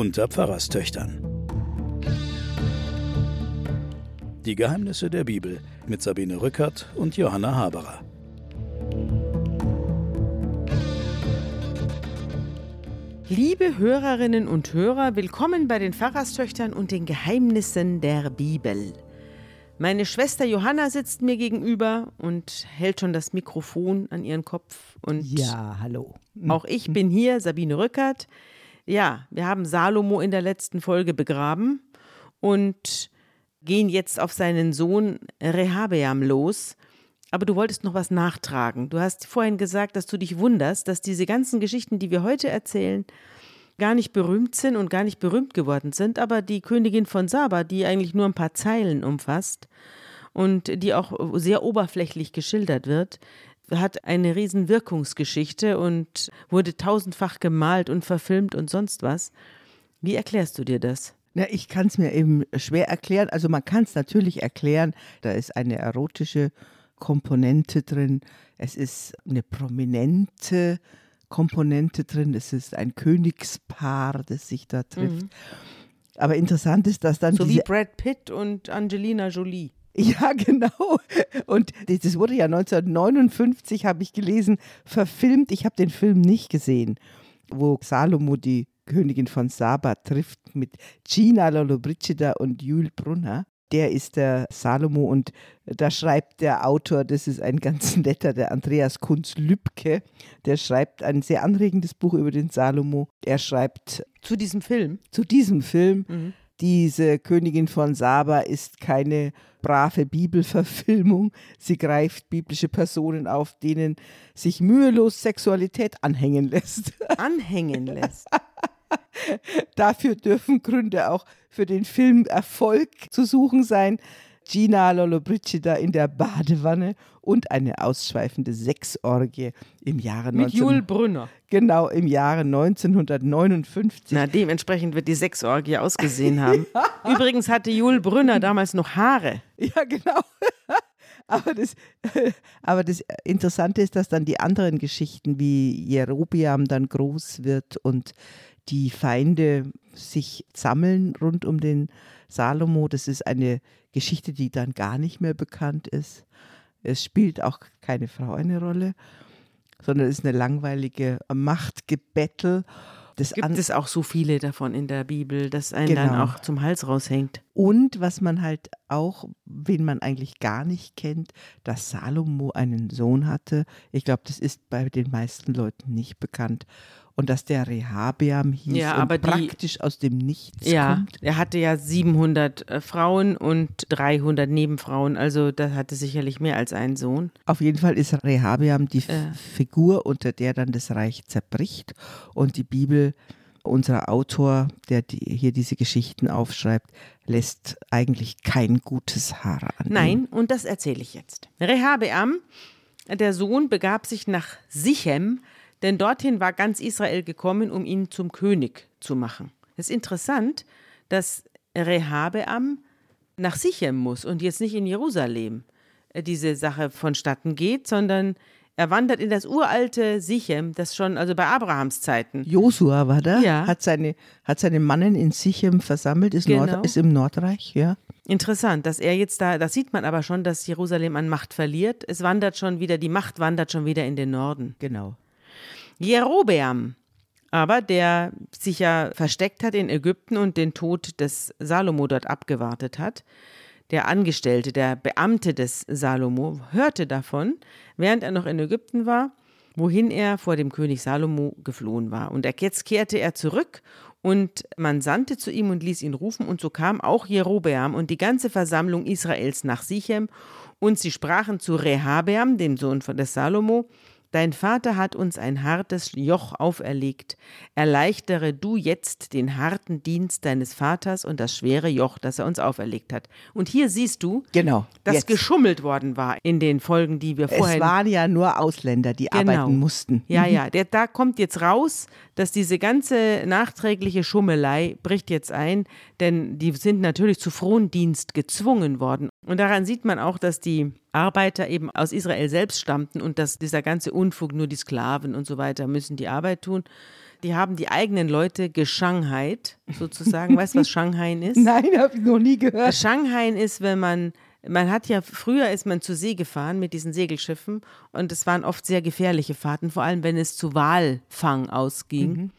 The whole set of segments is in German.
unter Pfarrerstöchtern. Die Geheimnisse der Bibel mit Sabine Rückert und Johanna Haberer. Liebe Hörerinnen und Hörer, willkommen bei den Pfarrerstöchtern und den Geheimnissen der Bibel. Meine Schwester Johanna sitzt mir gegenüber und hält schon das Mikrofon an ihren Kopf. Und ja, hallo. Auch ich bin hier, Sabine Rückert. Ja, wir haben Salomo in der letzten Folge begraben und gehen jetzt auf seinen Sohn Rehabeam los. Aber du wolltest noch was nachtragen. Du hast vorhin gesagt, dass du dich wunderst, dass diese ganzen Geschichten, die wir heute erzählen, gar nicht berühmt sind und gar nicht berühmt geworden sind, aber die Königin von Saba, die eigentlich nur ein paar Zeilen umfasst und die auch sehr oberflächlich geschildert wird, hat eine riesen Wirkungsgeschichte und wurde tausendfach gemalt und verfilmt und sonst was. Wie erklärst du dir das? Na, ich kann es mir eben schwer erklären. Also man kann es natürlich erklären, da ist eine erotische Komponente drin, es ist eine prominente Komponente drin. Es ist ein Königspaar, das sich da trifft. Mhm. Aber interessant ist, dass dann. So wie Brad Pitt und Angelina Jolie. Ja, genau. Und das wurde ja 1959, habe ich gelesen, verfilmt. Ich habe den Film nicht gesehen, wo Salomo die Königin von Saba trifft mit Gina Lollobrigida und Jules Brunner der ist der Salomo und da schreibt der Autor, das ist ein ganz netter, der Andreas Kunz Lübke, der schreibt ein sehr anregendes Buch über den Salomo. Er schreibt zu diesem Film. Zu diesem Film. Mhm. Diese Königin von Saba ist keine brave Bibelverfilmung. Sie greift biblische Personen auf, denen sich mühelos Sexualität anhängen lässt. Anhängen lässt. Dafür dürfen Gründe auch für den Film Erfolg zu suchen sein. Gina Lollobrigida in der Badewanne und eine ausschweifende Sexorgie im Jahre Mit 19... Jul Brünner. Genau, im Jahre 1959. Na, dementsprechend wird die Sexorgie ausgesehen haben. ja. Übrigens hatte Jul Brünner damals noch Haare. Ja, genau. Aber das, aber das Interessante ist, dass dann die anderen Geschichten wie Jerobiam dann groß wird und die Feinde sich sammeln rund um den Salomo. Das ist eine Geschichte, die dann gar nicht mehr bekannt ist. Es spielt auch keine Frau eine Rolle, sondern es ist eine langweilige Machtgebettel. Das Gibt es auch so viele davon in der Bibel, dass einen genau. dann auch zum Hals raushängt. Und was man halt auch, wen man eigentlich gar nicht kennt, dass Salomo einen Sohn hatte. Ich glaube, das ist bei den meisten Leuten nicht bekannt und dass der Rehabeam hieß ja, aber und praktisch die, aus dem Nichts ja, kommt. er hatte ja 700 äh, Frauen und 300 Nebenfrauen, also da hatte sicherlich mehr als einen Sohn. Auf jeden Fall ist Rehabeam die äh. Figur, unter der dann das Reich zerbricht und die Bibel unser Autor, der die, hier diese Geschichten aufschreibt, lässt eigentlich kein gutes Haar an. Nein, und das erzähle ich jetzt. Rehabeam, der Sohn, begab sich nach Sichem, denn dorthin war ganz Israel gekommen, um ihn zum König zu machen. Es ist interessant, dass Rehabeam nach Sichem muss und jetzt nicht in Jerusalem äh, diese Sache vonstatten geht, sondern er wandert in das uralte Sichem, das schon, also bei Abrahams Zeiten. Josua war da, ja. hat, seine, hat seine Mannen in Sichem versammelt, ist, genau. Nord, ist im Nordreich, ja. Interessant, dass er jetzt da, das sieht man aber schon, dass Jerusalem an Macht verliert. Es wandert schon wieder, die Macht wandert schon wieder in den Norden. Genau. Jerobeam, aber der sich ja versteckt hat in Ägypten und den Tod des Salomo dort abgewartet hat, der Angestellte, der Beamte des Salomo, hörte davon, während er noch in Ägypten war, wohin er vor dem König Salomo geflohen war. Und jetzt kehrte er zurück und man sandte zu ihm und ließ ihn rufen, und so kam auch Jerobeam und die ganze Versammlung Israels nach Sichem, und sie sprachen zu Rehabeam, dem Sohn des Salomo, Dein Vater hat uns ein hartes Joch auferlegt. Erleichtere du jetzt den harten Dienst deines Vaters und das schwere Joch, das er uns auferlegt hat. Und hier siehst du, genau, dass jetzt. geschummelt worden war in den Folgen, die wir vorher. Es waren ja nur Ausländer, die genau. arbeiten mussten. Ja, mhm. ja. Der, da kommt jetzt raus, dass diese ganze nachträgliche Schummelei bricht jetzt ein, denn die sind natürlich zu Frondienst gezwungen worden. Und daran sieht man auch, dass die Arbeiter eben aus Israel selbst stammten und dass dieser ganze Unfug, nur die Sklaven und so weiter müssen die Arbeit tun. Die haben die eigenen Leute geschanghait, sozusagen. weißt du, was Shanghai ist? Nein, habe ich noch nie gehört. Shanghai ist, wenn man man hat ja, früher ist man zur See gefahren mit diesen Segelschiffen und es waren oft sehr gefährliche Fahrten, vor allem wenn es zu Walfang ausging. Mhm.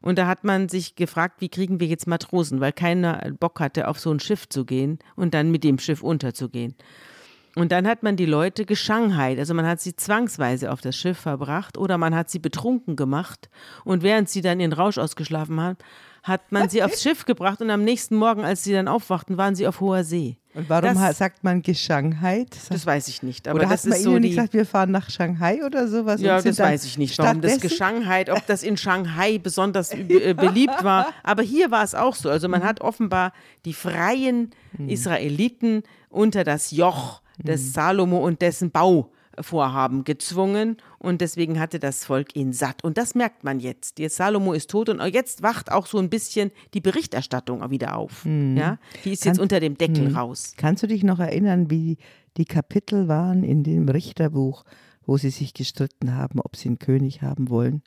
Und da hat man sich gefragt, wie kriegen wir jetzt Matrosen, weil keiner Bock hatte, auf so ein Schiff zu gehen und dann mit dem Schiff unterzugehen. Und dann hat man die Leute geschanghait, also man hat sie zwangsweise auf das Schiff verbracht oder man hat sie betrunken gemacht und während sie dann ihren Rausch ausgeschlafen haben, hat man sie aufs Schiff gebracht und am nächsten Morgen, als sie dann aufwachten, waren sie auf hoher See. Und warum das, sagt man Geschanghai? Das weiß ich nicht. Aber oder das hat man ist Ihnen so nicht gesagt, wir fahren nach Shanghai oder sowas? Ja, das weiß ich nicht, warum das Geschanghai, ob das in Shanghai besonders äh, beliebt war. Aber hier war es auch so. Also man hat offenbar die freien hm. Israeliten unter das Joch des hm. Salomo und dessen Bau Vorhaben gezwungen und deswegen hatte das Volk ihn satt. Und das merkt man jetzt. Jetzt Salomo ist tot und jetzt wacht auch so ein bisschen die Berichterstattung wieder auf. Mhm. Ja, die ist Kann, jetzt unter dem Deckel mhm. raus. Kannst du dich noch erinnern, wie die Kapitel waren in dem Richterbuch, wo sie sich gestritten haben, ob sie einen König haben wollen?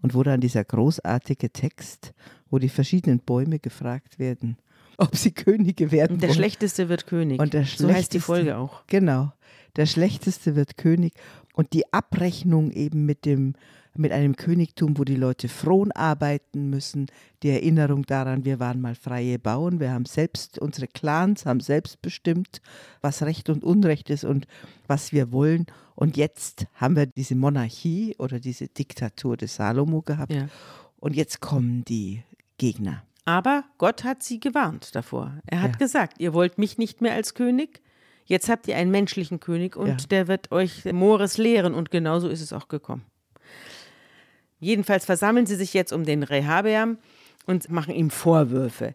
Und wo dann dieser großartige Text, wo die verschiedenen Bäume gefragt werden, ob sie Könige werden der wollen. Der Schlechteste wird König. Und der so heißt die Folge auch. Genau der Schlechteste wird König und die Abrechnung eben mit dem mit einem Königtum, wo die Leute frohen arbeiten müssen, die Erinnerung daran, wir waren mal freie Bauern, wir haben selbst, unsere Clans haben selbst bestimmt, was Recht und Unrecht ist und was wir wollen. Und jetzt haben wir diese Monarchie oder diese Diktatur des Salomo gehabt. Ja. Und jetzt kommen die Gegner. Aber Gott hat sie gewarnt davor. Er hat ja. gesagt, ihr wollt mich nicht mehr als König, Jetzt habt ihr einen menschlichen König und ja. der wird euch Mores lehren und genauso ist es auch gekommen. Jedenfalls versammeln sie sich jetzt um den Rehabeam und machen ihm Vorwürfe.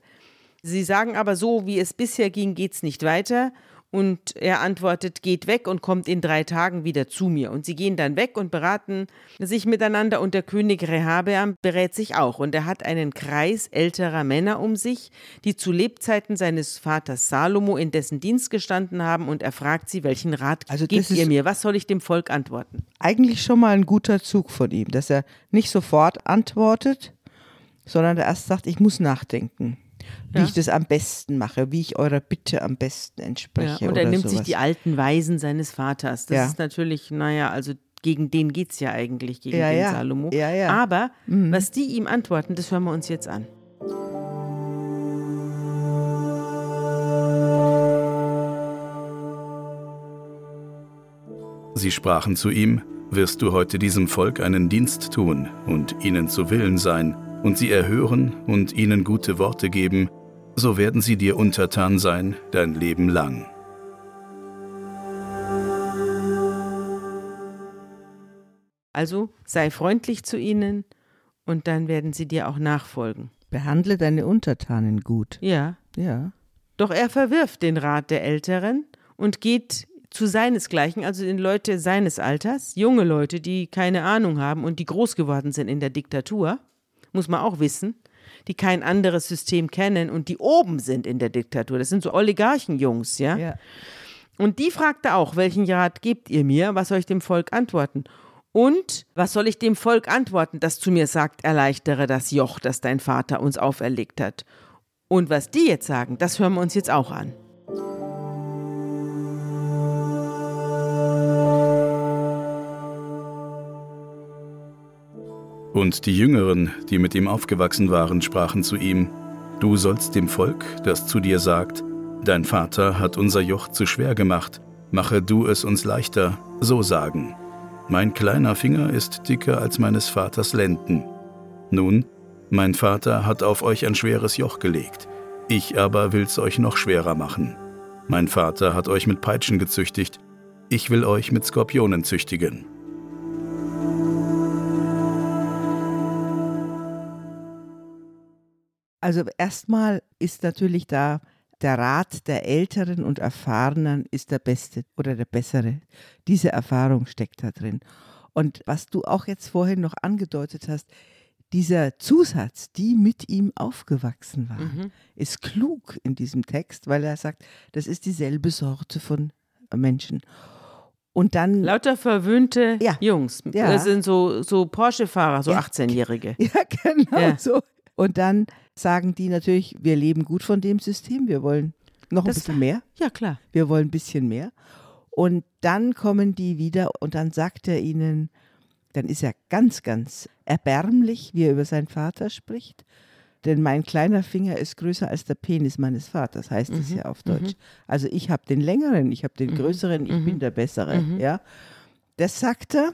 Sie sagen aber so, wie es bisher ging, geht es nicht weiter und er antwortet, geht weg und kommt in drei Tagen wieder zu mir. Und sie gehen dann weg und beraten sich miteinander und der König Rehabeam berät sich auch. Und er hat einen Kreis älterer Männer um sich, die zu Lebzeiten seines Vaters Salomo in dessen Dienst gestanden haben und er fragt sie, welchen Rat also gebt ihr mir? Was soll ich dem Volk antworten? Eigentlich schon mal ein guter Zug von ihm, dass er nicht sofort antwortet, sondern er erst sagt, ich muss nachdenken wie ja. ich das am besten mache, wie ich eurer Bitte am besten entspreche. Ja, und er nimmt sowas. sich die alten Weisen seines Vaters. Das ja. ist natürlich, naja, also gegen den geht es ja eigentlich, gegen ja, den ja. Salomo. Ja, ja. Aber mhm. was die ihm antworten, das hören wir uns jetzt an. Sie sprachen zu ihm, wirst du heute diesem Volk einen Dienst tun und ihnen zu Willen sein, und sie erhören und ihnen gute Worte geben, so werden sie dir untertan sein dein Leben lang. Also sei freundlich zu ihnen und dann werden sie dir auch nachfolgen. Behandle deine Untertanen gut. Ja. Ja. Doch er verwirft den Rat der Älteren und geht zu seinesgleichen, also den Leute seines Alters, junge Leute, die keine Ahnung haben und die groß geworden sind in der Diktatur, muss man auch wissen, die kein anderes System kennen und die oben sind in der Diktatur. Das sind so Oligarchenjungs, ja? ja. Und die fragte auch, welchen Rat gebt ihr mir? Was soll ich dem Volk antworten? Und was soll ich dem Volk antworten, das zu mir sagt, erleichtere das Joch, das dein Vater uns auferlegt hat? Und was die jetzt sagen, das hören wir uns jetzt auch an. Und die Jüngeren, die mit ihm aufgewachsen waren, sprachen zu ihm, Du sollst dem Volk, das zu dir sagt, Dein Vater hat unser Joch zu schwer gemacht, mache du es uns leichter, so sagen. Mein kleiner Finger ist dicker als meines Vaters Lenden. Nun, mein Vater hat auf euch ein schweres Joch gelegt, ich aber will's euch noch schwerer machen. Mein Vater hat euch mit Peitschen gezüchtigt, ich will euch mit Skorpionen züchtigen. Also erstmal ist natürlich da der Rat der Älteren und Erfahrenen ist der beste oder der bessere. Diese Erfahrung steckt da drin. Und was du auch jetzt vorhin noch angedeutet hast, dieser Zusatz, die mit ihm aufgewachsen war, mhm. ist klug in diesem Text, weil er sagt, das ist dieselbe Sorte von Menschen. Und dann. Lauter verwöhnte Ja. Jungs. Ja. Das sind so, so Porsche-Fahrer, so Ja. 18-Jährige. Ja, genau Ja. so. Und dann sagen die natürlich, wir leben gut von dem System, wir wollen noch ein Das- bisschen mehr. Ja, klar. wir wollen ein bisschen mehr. Und dann kommen die wieder und dann sagt er ihnen, dann ist er ganz, ganz erbärmlich, wie er über seinen Vater spricht. Denn mein kleiner Finger ist größer als der Penis meines Vaters, heißt es ja auf Deutsch. Also ich habe den längeren, ich habe den größeren, ich bin der bessere. Ja, das sagt er.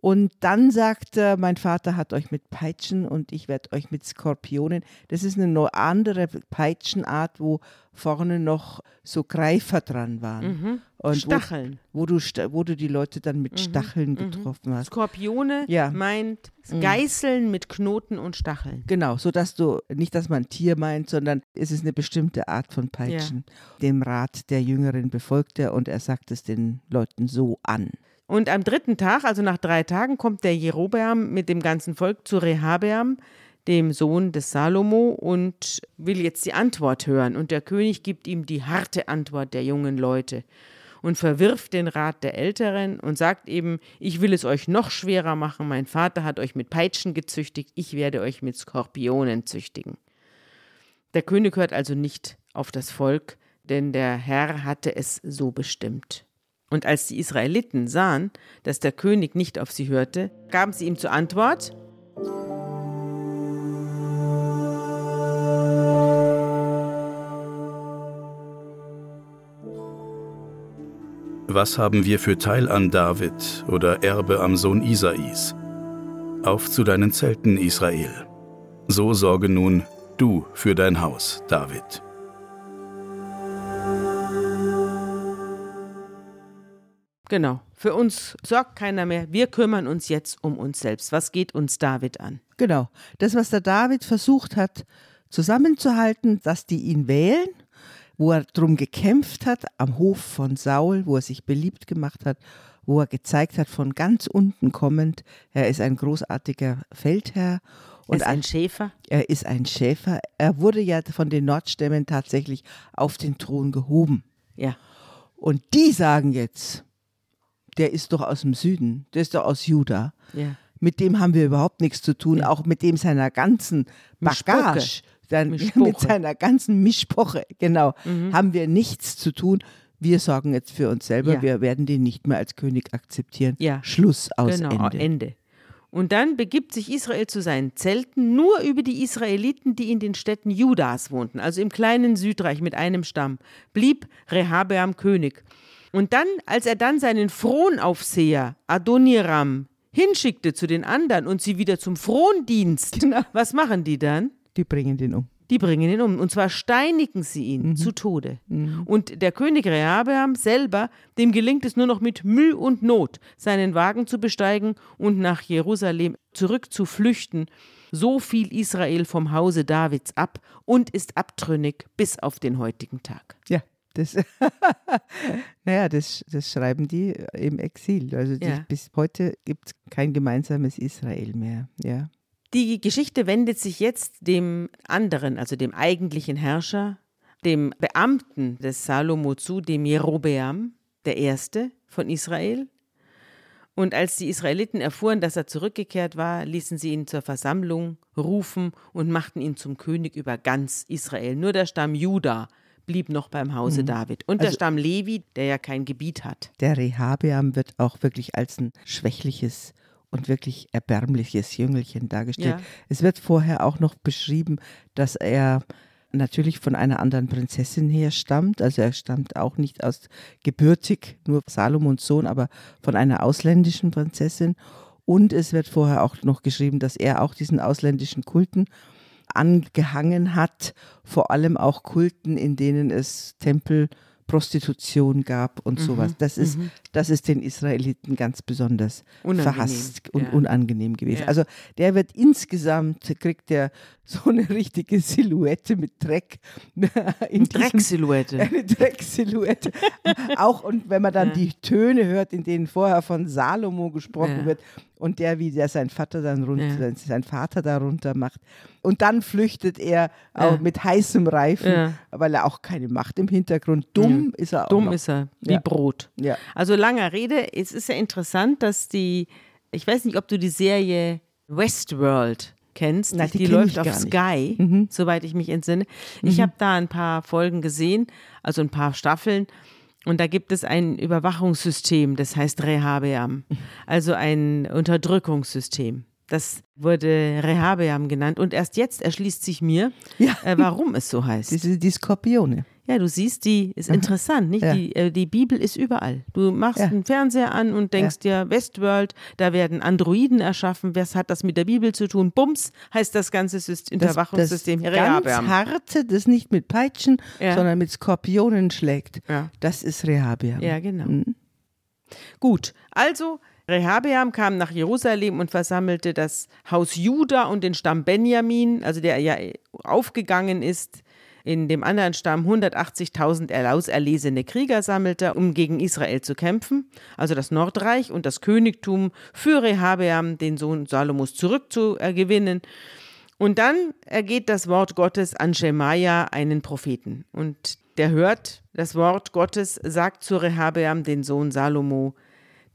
Und dann sagt er, mein Vater hat euch mit Peitschen und ich werde euch mit Skorpionen. Das ist eine andere Peitschenart, wo vorne noch so Greifer dran waren. Und Stacheln. Wo, wo, du, wo du die Leute dann mit Stacheln getroffen hast. Skorpione Ja. meint Geißeln mit Knoten und Stacheln. Genau, so dass du nicht, dass man Tier meint, sondern es ist eine bestimmte Art von Peitschen. Dem Rat der Jüngeren befolgt er und er sagt es den Leuten so an. Und am dritten Tag, also nach drei Tagen, kommt der Jerobeam mit dem ganzen Volk zu Rehabeam, dem Sohn des Salomo, und will jetzt die Antwort hören. Und der König gibt ihm die harte Antwort der jungen Leute und verwirft den Rat der Älteren und sagt eben, ich will es euch noch schwerer machen, mein Vater hat euch mit Peitschen gezüchtigt, ich werde euch mit Skorpionen züchtigen. Der König hört also nicht auf das Volk, denn der Herr hatte es so bestimmt. Und als die Israeliten sahen, dass der König nicht auf sie hörte, gaben sie ihm zur Antwort, Was haben wir für Teil an David oder Erbe am Sohn Isais? Auf zu deinen Zelten, Israel. So sorge nun du für dein Haus, David. Genau, für uns sorgt keiner mehr, wir kümmern uns jetzt um uns selbst. Was geht uns David an? Genau. Das, was der David versucht hat, zusammenzuhalten, dass die ihn wählen, wo er drum gekämpft hat am Hof von Saul, wo er sich beliebt gemacht hat, wo er gezeigt hat, von ganz unten kommend, er ist ein großartiger Feldherr Und ist ein Schäfer? er ist ein Schäfer. Er wurde ja von den Nordstämmen tatsächlich auf den Thron gehoben. Ja. Und die sagen jetzt, der ist doch aus dem Süden, der ist doch aus Juda. Ja. Mit dem haben wir überhaupt nichts zu tun, auch mit dem seiner ganzen. Bagage, dann, mit seiner ganzen Mischpoche, genau, haben wir nichts zu tun. Wir sorgen jetzt für uns selber, Ja. wir werden den nicht mehr als König akzeptieren. Ja. Schluss aus genau, Ende. Ende. Und dann begibt sich Israel zu seinen Zelten nur über die Israeliten, die in den Städten Judas wohnten, also im kleinen Südreich mit einem Stamm, blieb Rehabeam König. Und dann, als er dann seinen Fronaufseher Adoniram hinschickte zu den anderen und sie wieder zum Frondienst, Genau. was machen die dann? Die bringen den um. Die bringen ihn um. Und zwar steinigen sie ihn zu Tode. Und der König Rehabeam selber, dem gelingt es nur noch mit Mühe und Not, seinen Wagen zu besteigen und nach Jerusalem zurück zu flüchten. So fiel Israel vom Hause Davids ab und ist abtrünnig bis auf den heutigen Tag. Ja, das, naja, das, das schreiben die im Exil. Also die, Ja. bis heute gibt es kein gemeinsames Israel mehr. Ja. Die Geschichte wendet sich jetzt dem anderen, also dem eigentlichen Herrscher, dem Beamten des Salomo zu, dem Jerobeam, der Erste von Israel. Und als die Israeliten erfuhren, dass er zurückgekehrt war, ließen sie ihn zur Versammlung rufen und machten ihn zum König über ganz Israel. Nur der Stamm Juda blieb noch beim Hause David. Und der Also- Stamm Levi, der ja kein Gebiet hat. Der Rehabeam wird auch wirklich als ein schwächliches und wirklich erbärmliches Jüngelchen dargestellt. Ja. Es wird vorher auch noch beschrieben, dass er natürlich von einer anderen Prinzessin her stammt. Also er stammt auch nicht aus gebürtig, nur Salomons Sohn, aber von einer ausländischen Prinzessin. Und es wird vorher auch noch geschrieben, dass er auch diesen ausländischen Kulten angehangen hat, vor allem auch Kulten, in denen es Tempel, Prostitution gab und sowas. Das ist, das ist den Israeliten ganz besonders Unangenehm, verhasst und ja. unangenehm gewesen. Ja. Also der wird insgesamt, kriegt der so eine richtige Silhouette mit Dreck. In diesem- Drecksilhouette. eine Drecksilhouette. auch und wenn man dann Ja. die Töne hört, in denen vorher von Salomo gesprochen wird und der, wie der sein Vater dann runter, Ja. sein Vater da runter macht. Und dann flüchtet er auch Ja. mit heißem Reifen, Ja. weil er auch keine Macht im Hintergrund. Dumm ist er auch. Dumm noch. ist er, wie. Brot. Ja. Also langer Rede, es ist ja interessant, dass die, ich weiß nicht, ob du die Serie Westworld kennst. Na, die die kenn läuft auf nicht. Mhm. Sky, soweit ich mich entsinne. Ich habe da ein paar Folgen gesehen, also ein paar Staffeln. Und da gibt es ein Überwachungssystem, das heißt Rehabeam, also ein Unterdrückungssystem. Das wurde Rehabeam genannt. Und erst jetzt erschließt sich mir, Ja. äh, warum es so heißt. Diese, die Skorpione. Ja, du siehst, die ist interessant, nicht? Ja. Die, äh, die Bibel ist überall. Du machst Ja. einen Fernseher an und denkst dir, Westworld, da werden Androiden erschaffen. Was hat das mit der Bibel zu tun? Bums heißt das ganze System, Das, Überwachungssystem das Rehabeam. ganz harte, das nicht mit Peitschen, Ja. sondern mit Skorpionen schlägt. Ja. Das ist Rehabeam. Ja, genau. Mhm. Gut, also Rehabeam kam nach Jerusalem und versammelte das Haus Juda und den Stamm Benjamin, also der ja aufgegangen ist. In dem anderen Stamm 180.000 auserlesene Krieger sammelte, um gegen Israel zu kämpfen, also das Nordreich und das Königtum für Rehabeam, den Sohn Salomos, zurückzugewinnen. Und dann ergeht das Wort Gottes an Schemaja, einen Propheten. Und der hört das Wort Gottes, sagt zu Rehabeam, den Sohn Salomo,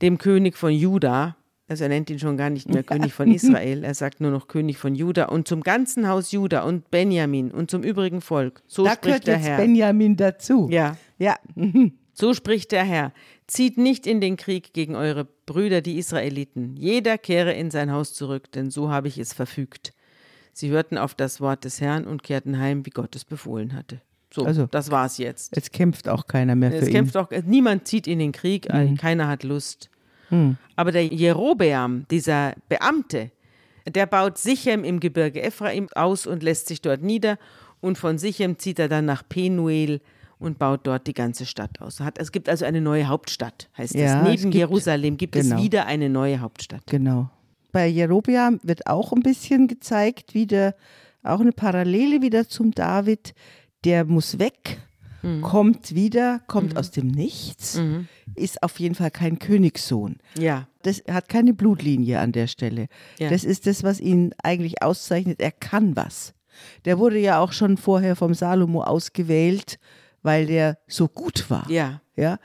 dem König von Juda, also er nennt ihn schon gar nicht mehr König von Israel, er sagt nur noch König von Juda und zum ganzen Haus Juda und Benjamin und zum übrigen Volk. So Da spricht gehört der jetzt Herr. Benjamin dazu. ja, Ja. so spricht der Herr. Zieht nicht in den Krieg gegen eure Brüder, die Israeliten. Jeder kehre in sein Haus zurück, denn so habe ich es verfügt. Sie hörten auf das Wort des Herrn und kehrten heim, wie Gott es befohlen hatte. So, Also- das war's jetzt. Jetzt kämpft auch keiner mehr für Es ihn. kämpft auch, niemand zieht in den Krieg, Mhm. keiner hat Lust. Aber der Jerobeam, dieser Beamte, der baut Sichem im Gebirge Ephraim aus und lässt sich dort nieder. Und von Sichem zieht er dann nach Penuel und baut dort die ganze Stadt aus. Es gibt also eine neue Hauptstadt, heißt Ja, es. es Neben gibt- Jerusalem gibt genau. es wieder eine neue Hauptstadt. Genau. Bei Jerobeam wird auch ein bisschen gezeigt, wieder auch eine Parallele wieder zum David. Der muss weg, Mhm. kommt wieder, kommt aus dem Nichts, ist auf jeden Fall kein Königssohn. Ja, Das hat keine Blutlinie an der Stelle. Ja. Das ist das, was ihn eigentlich auszeichnet. Er kann was. Der wurde ja auch schon vorher vom Salomo ausgewählt, weil der so gut war. ja. Ja.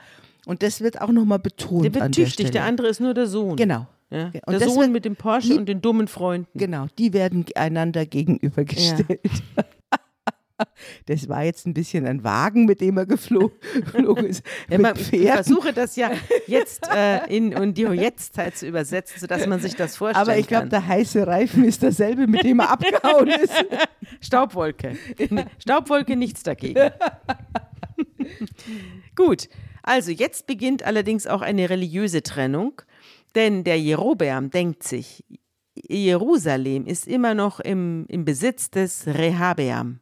Und das wird auch nochmal betont. Der wird an der tüchtig, Stelle. der andere ist nur der Sohn. Genau. Ja? Und Der Sohn wird- mit dem Porsche die- und den dummen Freunden. Genau, die werden einander gegenübergestellt. Das war jetzt ein bisschen ein Wagen, mit dem er geflo geflogen ist. Ja, ich versuche das ja jetzt äh, in, in die Jetztzeit zu übersetzen, sodass man sich das vorstellen Aber ich glaube, der heiße Reifen ist derselbe, mit dem er abgehauen ist. Staubwolke. Staubwolke, nichts dagegen. Gut, also jetzt beginnt allerdings auch eine religiöse Trennung, denn der Jerobeam denkt sich, Jerusalem ist immer noch im, im Besitz des Rehabeam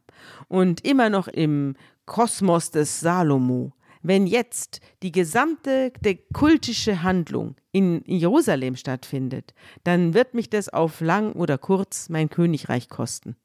und immer noch im Kosmos des Salomo. Wenn jetzt die gesamte der kultische Handlung in Jerusalem stattfindet, dann wird mich das auf lang oder kurz mein Königreich kosten.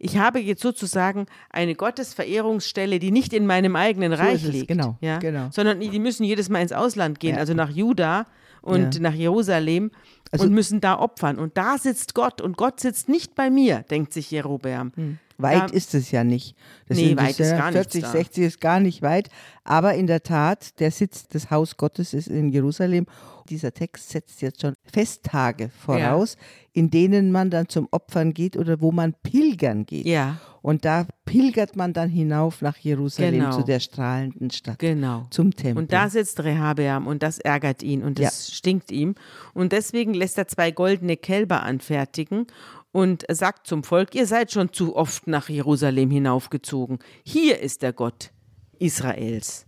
Ich habe jetzt sozusagen eine Gottesverehrungsstelle, die nicht in meinem eigenen So Reich liegt, genau, ja? genau. sondern die müssen jedes Mal ins Ausland gehen, Ja. also nach Juda und Ja. nach Jerusalem Also- und müssen da opfern. Und da sitzt Gott und Gott sitzt nicht bei mir, denkt sich Jerobeam. Weit Ja. ist es ja nicht. Das Nee, weit ist ja gar nichts 40, da. 60 ist gar nicht weit. Aber in der Tat, der Sitz des Haus Gottes ist in Jerusalem. Dieser Text setzt jetzt schon Festtage voraus, in denen man dann zum Opfern geht oder wo man pilgern geht. Ja, Und da pilgert man dann hinauf nach Jerusalem Genau. zu der strahlenden Stadt, genau. zum Tempel. Und da sitzt Rehabeam und das ärgert ihn und das stinkt ihm. Und deswegen lässt er zwei goldene Kälber anfertigen und sagt zum Volk, ihr seid schon zu oft nach Jerusalem hinaufgezogen. Hier ist der Gott Israels,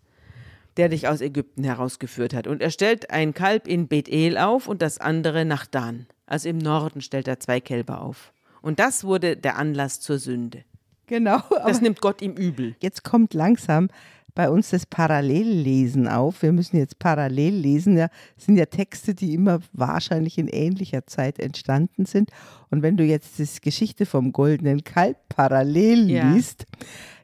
der dich aus Ägypten herausgeführt hat. Und er stellt ein Kalb in Bethel auf und das andere nach Dan. Also im Norden stellt er zwei Kälber auf. Und das wurde der Anlass zur Sünde. genau, Das nimmt Gott ihm übel. jetzt kommt langsam bei uns das Parallellesen auf. Wir müssen jetzt parallel lesen. Ja, das sind ja Texte, die immer wahrscheinlich in ähnlicher Zeit entstanden sind. Und wenn du jetzt die Geschichte vom goldenen Kalb parallel Ja. liest,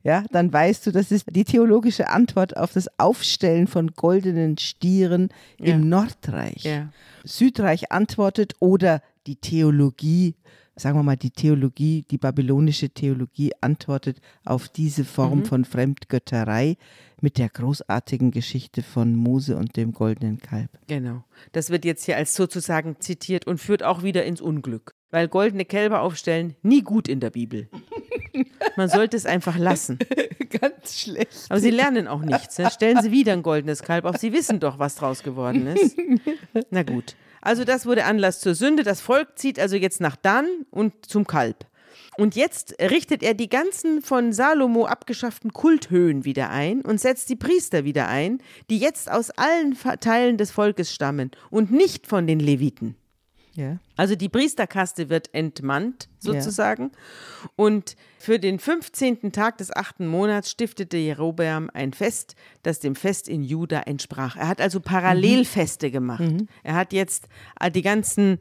ja, dann weißt du, das ist die theologische Antwort auf das Aufstellen von goldenen Stieren Ja. im Nordreich. Ja. Südreich antwortet oder die Theologie, sagen wir mal die Theologie, die babylonische Theologie antwortet auf diese Form von Fremdgötterei mit der großartigen Geschichte von Mose und dem goldenen Kalb. Genau. Das wird jetzt hier als sozusagen zitiert und führt auch wieder ins Unglück. Weil goldene Kälber aufstellen, nie gut in der Bibel. Man sollte es einfach lassen. Ganz schlecht. Aber sie lernen auch nichts. Ne? Stellen sie wieder ein goldenes Kalb auf. Sie wissen doch, was draus geworden ist. Na gut. Also das wurde Anlass zur Sünde. Das Volk zieht also jetzt nach Dan und zum Kalb. Und jetzt richtet er die ganzen von Salomo abgeschafften Kulthöhen wieder ein und setzt die Priester wieder ein, die jetzt aus allen Teilen des Volkes stammen und nicht von den Leviten. Ja. Also die Priesterkaste wird entmannt sozusagen. Und für den 15. Tag des achten Monats stiftete Jerobeam ein Fest, das dem Fest in Juda entsprach. Er hat also Parallelfeste gemacht. Er hat jetzt äh, die ganzen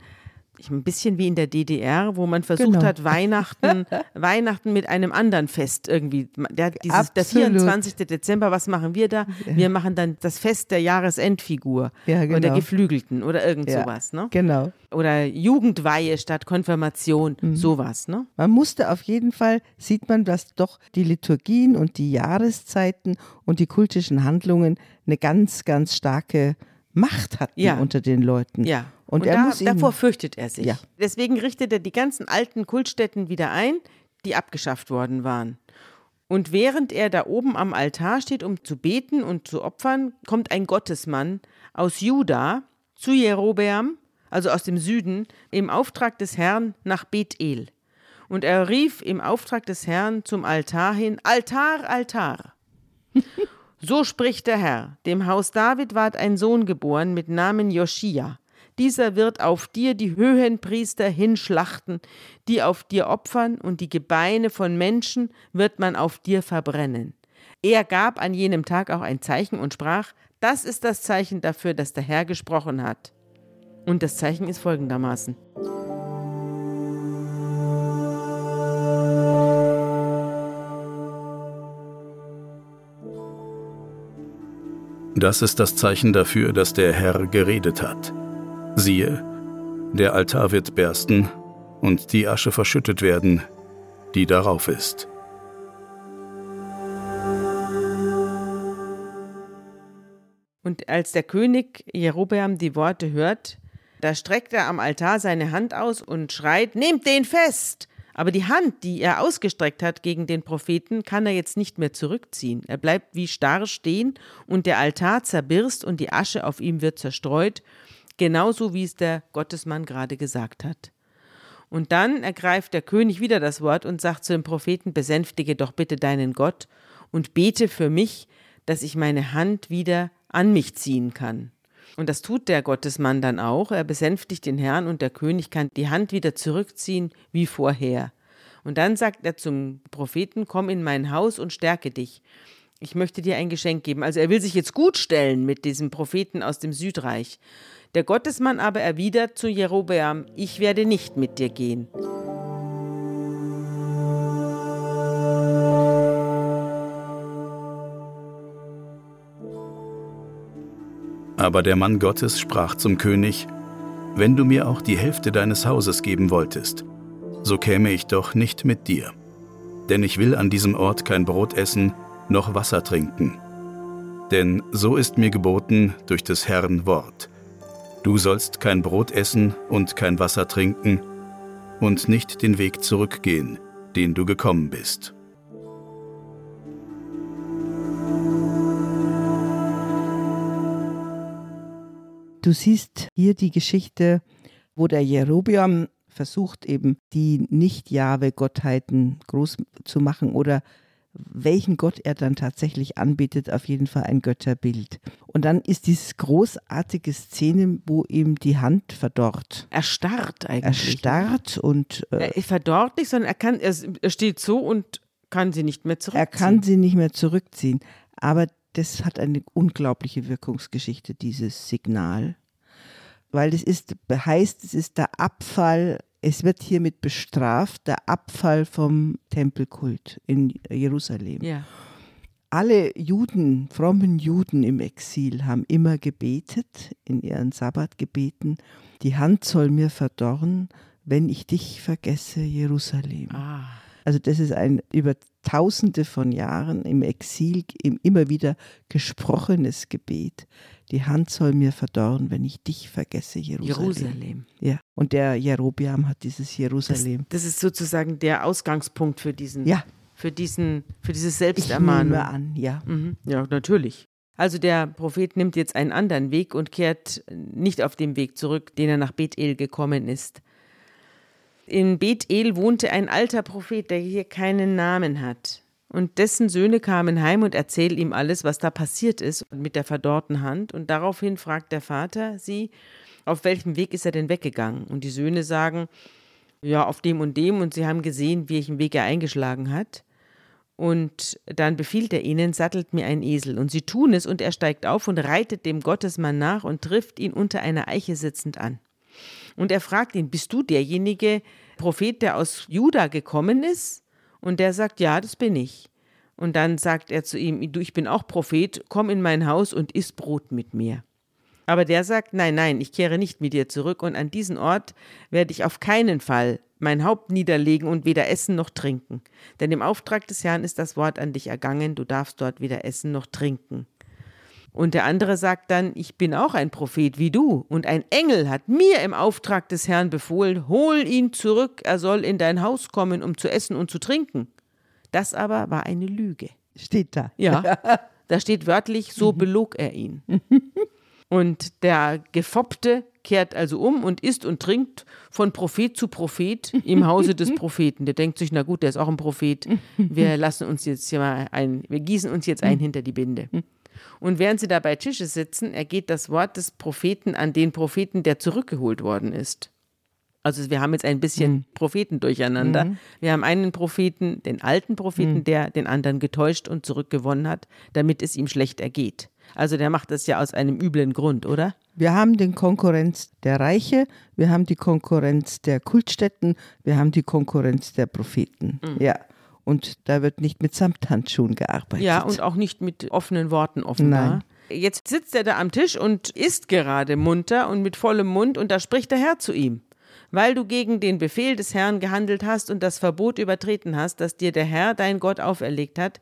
ein bisschen wie in der DDR, wo man versucht Genau. hat, Weihnachten, Weihnachten mit einem anderen Fest irgendwie. Der, dieses, der Absolut. 24. Dezember, was machen wir da? Wir machen dann das Fest der Jahresendfigur Ja, oder der genau. Geflügelten oder irgend Ja. sowas. Ne? Genau. oder Jugendweihe statt Konfirmation, sowas, ne? Man musste auf jeden Fall, sieht man, dass doch die Liturgien und die Jahreszeiten und die kultischen Handlungen eine ganz, ganz starke Macht hatten Ja. unter den Leuten. Ja. Und, er da, muss ihnen, davor fürchtet er sich. Ja. Deswegen richtet er die ganzen alten Kultstätten wieder ein, die abgeschafft worden waren. Und während er da oben am Altar steht, um zu beten und zu opfern, kommt ein Gottesmann aus Juda zu Jerobeam, also aus dem Süden, im Auftrag des Herrn nach Bethel. Und er rief im Auftrag des Herrn zum Altar hin: Altar, Altar. So spricht der Herr: Dem Haus David ward ein Sohn geboren mit Namen Joschia. Dieser wird auf dir die Höhenpriester hinschlachten, die auf dir opfern, und die Gebeine von Menschen wird man auf dir verbrennen. Er gab an jenem Tag auch ein Zeichen und sprach: Das ist das Zeichen dafür, dass der Herr gesprochen hat. Und das Zeichen ist folgendermaßen. Das ist das Zeichen dafür, dass der Herr geredet hat. Siehe, der Altar wird bersten und die Asche verschüttet werden, die darauf ist. Und als der König Jerobeam die Worte hört, da streckt er am Altar seine Hand aus und schreit: Nehmt den fest! Aber die Hand, die er ausgestreckt hat gegen den Propheten, kann er jetzt nicht mehr zurückziehen. Er bleibt wie starr stehen und der Altar zerbirst und die Asche auf ihm wird zerstreut, genauso wie es der Gottesmann gerade gesagt hat. Und dann ergreift der König wieder das Wort und sagt zu dem Propheten: Besänftige doch bitte deinen Gott und bete für mich, dass ich meine Hand wieder an mich ziehen kann. Und das tut der Gottesmann dann auch. Er besänftigt den Herrn und der König kann die Hand wieder zurückziehen wie vorher. Und dann sagt er zum Propheten: Komm in mein Haus und stärke dich. Ich möchte dir ein Geschenk geben. Also er will sich jetzt gut stellen mit diesem Propheten aus dem Südreich. Der Gottesmann aber erwidert zu Jerobeam: Ich werde nicht mit dir gehen. Aber der Mann Gottes sprach zum König, Wenn du mir auch die Hälfte deines Hauses geben wolltest, so käme ich doch nicht mit dir. Denn ich will an diesem Ort kein Brot essen, noch Wasser trinken. Denn so ist mir geboten durch des Herrn Wort. Du sollst kein Brot essen und kein Wasser trinken und nicht den Weg zurückgehen, den du gekommen bist. Du siehst hier die Geschichte, wo der Jerobeam versucht eben die Nicht-Jahwe-Gottheiten groß zu machen oder welchen Gott er dann tatsächlich anbetet, auf jeden Fall ein Götterbild. Und dann ist dieses großartige Szene, wo ihm die Hand verdorrt. Erstarrt Er eigentlich. starrt und äh, Er verdorrt nicht, sondern er, kann, er, er steht so und kann sie nicht mehr zurückziehen. er kann sie nicht mehr zurückziehen. Aber das hat eine unglaubliche Wirkungsgeschichte, dieses Signal. Weil es ist, heißt, es ist der Abfall es wird hiermit bestraft der Abfall vom Tempelkult in Jerusalem. Ja. Alle Juden, frommen Juden im Exil haben immer gebetet, in ihren Sabbatgebeten, die Hand soll mir verdorren, wenn ich dich vergesse, Jerusalem. Ah. Also das ist ein über tausende von Jahren im Exil im immer wieder gesprochenes Gebet. Die Hand soll mir verdorren, wenn ich dich vergesse, Jerusalem. Jerusalem. Ja. Und der Jerobiam hat dieses Jerusalem. Das ist sozusagen der Ausgangspunkt für diesen, ja, für diesen, für diese ich Selbstermahnung. nehme an, ja. Mhm. Ja, natürlich. Also der Prophet nimmt jetzt einen anderen Weg und kehrt nicht auf dem Weg zurück, den er nach Bethel gekommen ist. In Bethel wohnte ein alter Prophet, der hier keinen Namen hat. Und dessen Söhne kamen heim und erzählen ihm alles, was da passiert ist mit der verdorrten Hand. Und daraufhin fragt der Vater sie, auf welchem Weg ist er denn weggegangen? Und die Söhne sagen, ja, auf dem und dem. Und sie haben gesehen, welchen Weg er eingeschlagen hat. Und dann befiehlt er ihnen, sattelt mir einen Esel. Und sie tun es, und er steigt auf und reitet dem Gottesmann nach und trifft ihn unter einer Eiche sitzend an. Und er fragt ihn, bist du derjenige Prophet, der aus Juda gekommen ist? Und der sagt, ja, das bin ich. Und dann sagt er zu ihm, du, ich bin auch Prophet, komm in mein Haus und iss Brot mit mir. Aber der sagt, nein, nein, ich kehre nicht mit dir zurück und an diesen Ort werde ich auf keinen Fall mein Haupt niederlegen und weder essen noch trinken. Denn im Auftrag des Herrn ist das Wort an dich ergangen, du darfst dort weder essen noch trinken. Und der andere sagt dann, ich bin auch ein Prophet wie du, und ein Engel hat mir im Auftrag des Herrn befohlen, hol ihn zurück, er soll in dein Haus kommen, um zu essen und zu trinken. Das aber war eine Lüge. Steht da. Ja, da steht wörtlich, so belog er ihn. Und der Gefoppte kehrt also um und isst und trinkt von Prophet zu Prophet im Hause des Propheten. Der denkt sich, na gut, der ist auch ein Prophet. Wir lassen uns jetzt hier mal ein, wir gießen uns jetzt ein hinter die Binde. Und während sie da bei Tische sitzen, ergeht das Wort des Propheten an den Propheten, der zurückgeholt worden ist. Also wir haben jetzt ein bisschen Propheten durcheinander. Wir haben einen Propheten, den alten Propheten, der den anderen getäuscht und zurückgewonnen hat, damit es ihm schlecht ergeht. Also der macht das ja aus einem üblen Grund, oder? Wir haben den Konkurrenz der Reiche, wir haben die Konkurrenz der Kultstätten, wir haben die Konkurrenz der Propheten. Mhm. Ja. Und da wird nicht mit Samthandschuhen gearbeitet. Ja, und auch nicht mit offenen Worten offenbar. Nein. Jetzt sitzt er da am Tisch und isst gerade munter und mit vollem Mund und da spricht der Herr zu ihm. Weil du gegen den Befehl des Herrn gehandelt hast und das Verbot übertreten hast, das dir der Herr, dein Gott, auferlegt hat,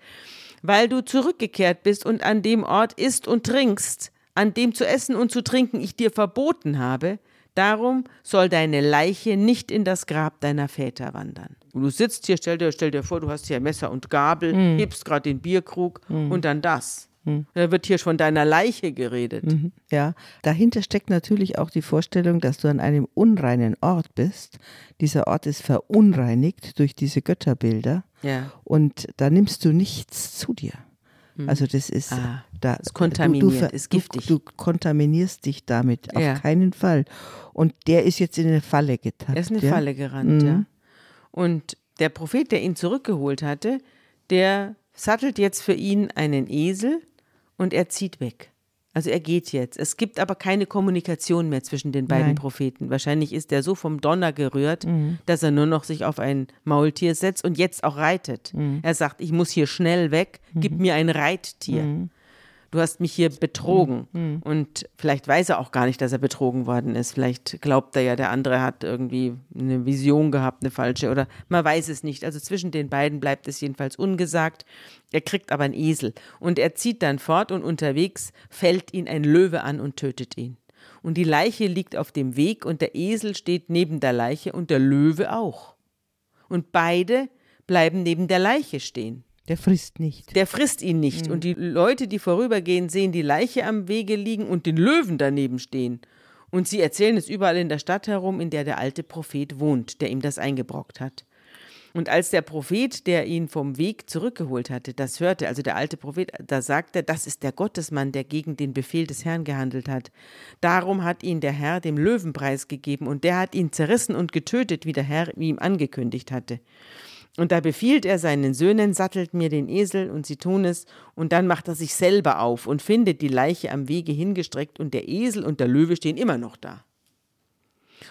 weil du zurückgekehrt bist und an dem Ort isst und trinkst, an dem zu essen und zu trinken ich dir verboten habe, darum soll deine Leiche nicht in das Grab deiner Väter wandern. Und du sitzt hier, stell dir, stell dir vor, du hast hier Messer und Gabel, hebst gerade den Bierkrug und dann das. Da wird hier von deiner Leiche geredet. Mhm. Ja, dahinter steckt natürlich auch die Vorstellung, dass du an einem unreinen Ort bist. Dieser Ort ist verunreinigt durch diese Götterbilder Ja. und da nimmst du nichts zu dir. Also das ist Ah, da ist kontaminiert, ver- ist giftig. Du, du kontaminierst dich damit Ja. auf keinen Fall. Und der ist jetzt in eine Falle getappt. Er ist in eine ja? Falle gerannt, ja. Und der Prophet, der ihn zurückgeholt hatte, der sattelt jetzt für ihn einen Esel und er zieht weg. Also er geht jetzt. Es gibt aber keine Kommunikation mehr zwischen den beiden Nein. Propheten. Wahrscheinlich ist er so vom Donner gerührt, dass er nur noch sich auf ein Maultier setzt und jetzt auch reitet. Er sagt, ich muss hier schnell weg, gib mir ein Reittier. Du hast mich hier betrogen. Und vielleicht weiß er auch gar nicht, dass er betrogen worden ist. Vielleicht glaubt er ja, der andere hat irgendwie eine Vision gehabt, eine falsche, oder man weiß es nicht. Also zwischen den beiden bleibt es jedenfalls ungesagt. Er kriegt aber einen Esel und er zieht dann fort und unterwegs fällt ihn ein Löwe an und tötet ihn. Und die Leiche liegt auf dem Weg und der Esel steht neben der Leiche und der Löwe auch. Und beide bleiben neben der Leiche stehen. Der frisst nicht. Der frisst ihn nicht. Und die Leute, die vorübergehen, sehen die Leiche am Wege liegen und den Löwen daneben stehen. Und sie erzählen es überall in der Stadt herum, in der der alte Prophet wohnt, der ihm das eingebrockt hat. Und als der Prophet, der ihn vom Weg zurückgeholt hatte, das hörte, also der alte Prophet, da sagte er, das ist der Gottesmann, der gegen den Befehl des Herrn gehandelt hat. Darum hat ihn der Herr dem Löwenpreis gegeben und der hat ihn zerrissen und getötet, wie der Herr ihm angekündigt hatte. Und da befiehlt er seinen Söhnen, sattelt mir den Esel und sie tun es, und dann macht er sich selber auf und findet die Leiche am Wege hingestreckt und der Esel und der Löwe stehen immer noch da.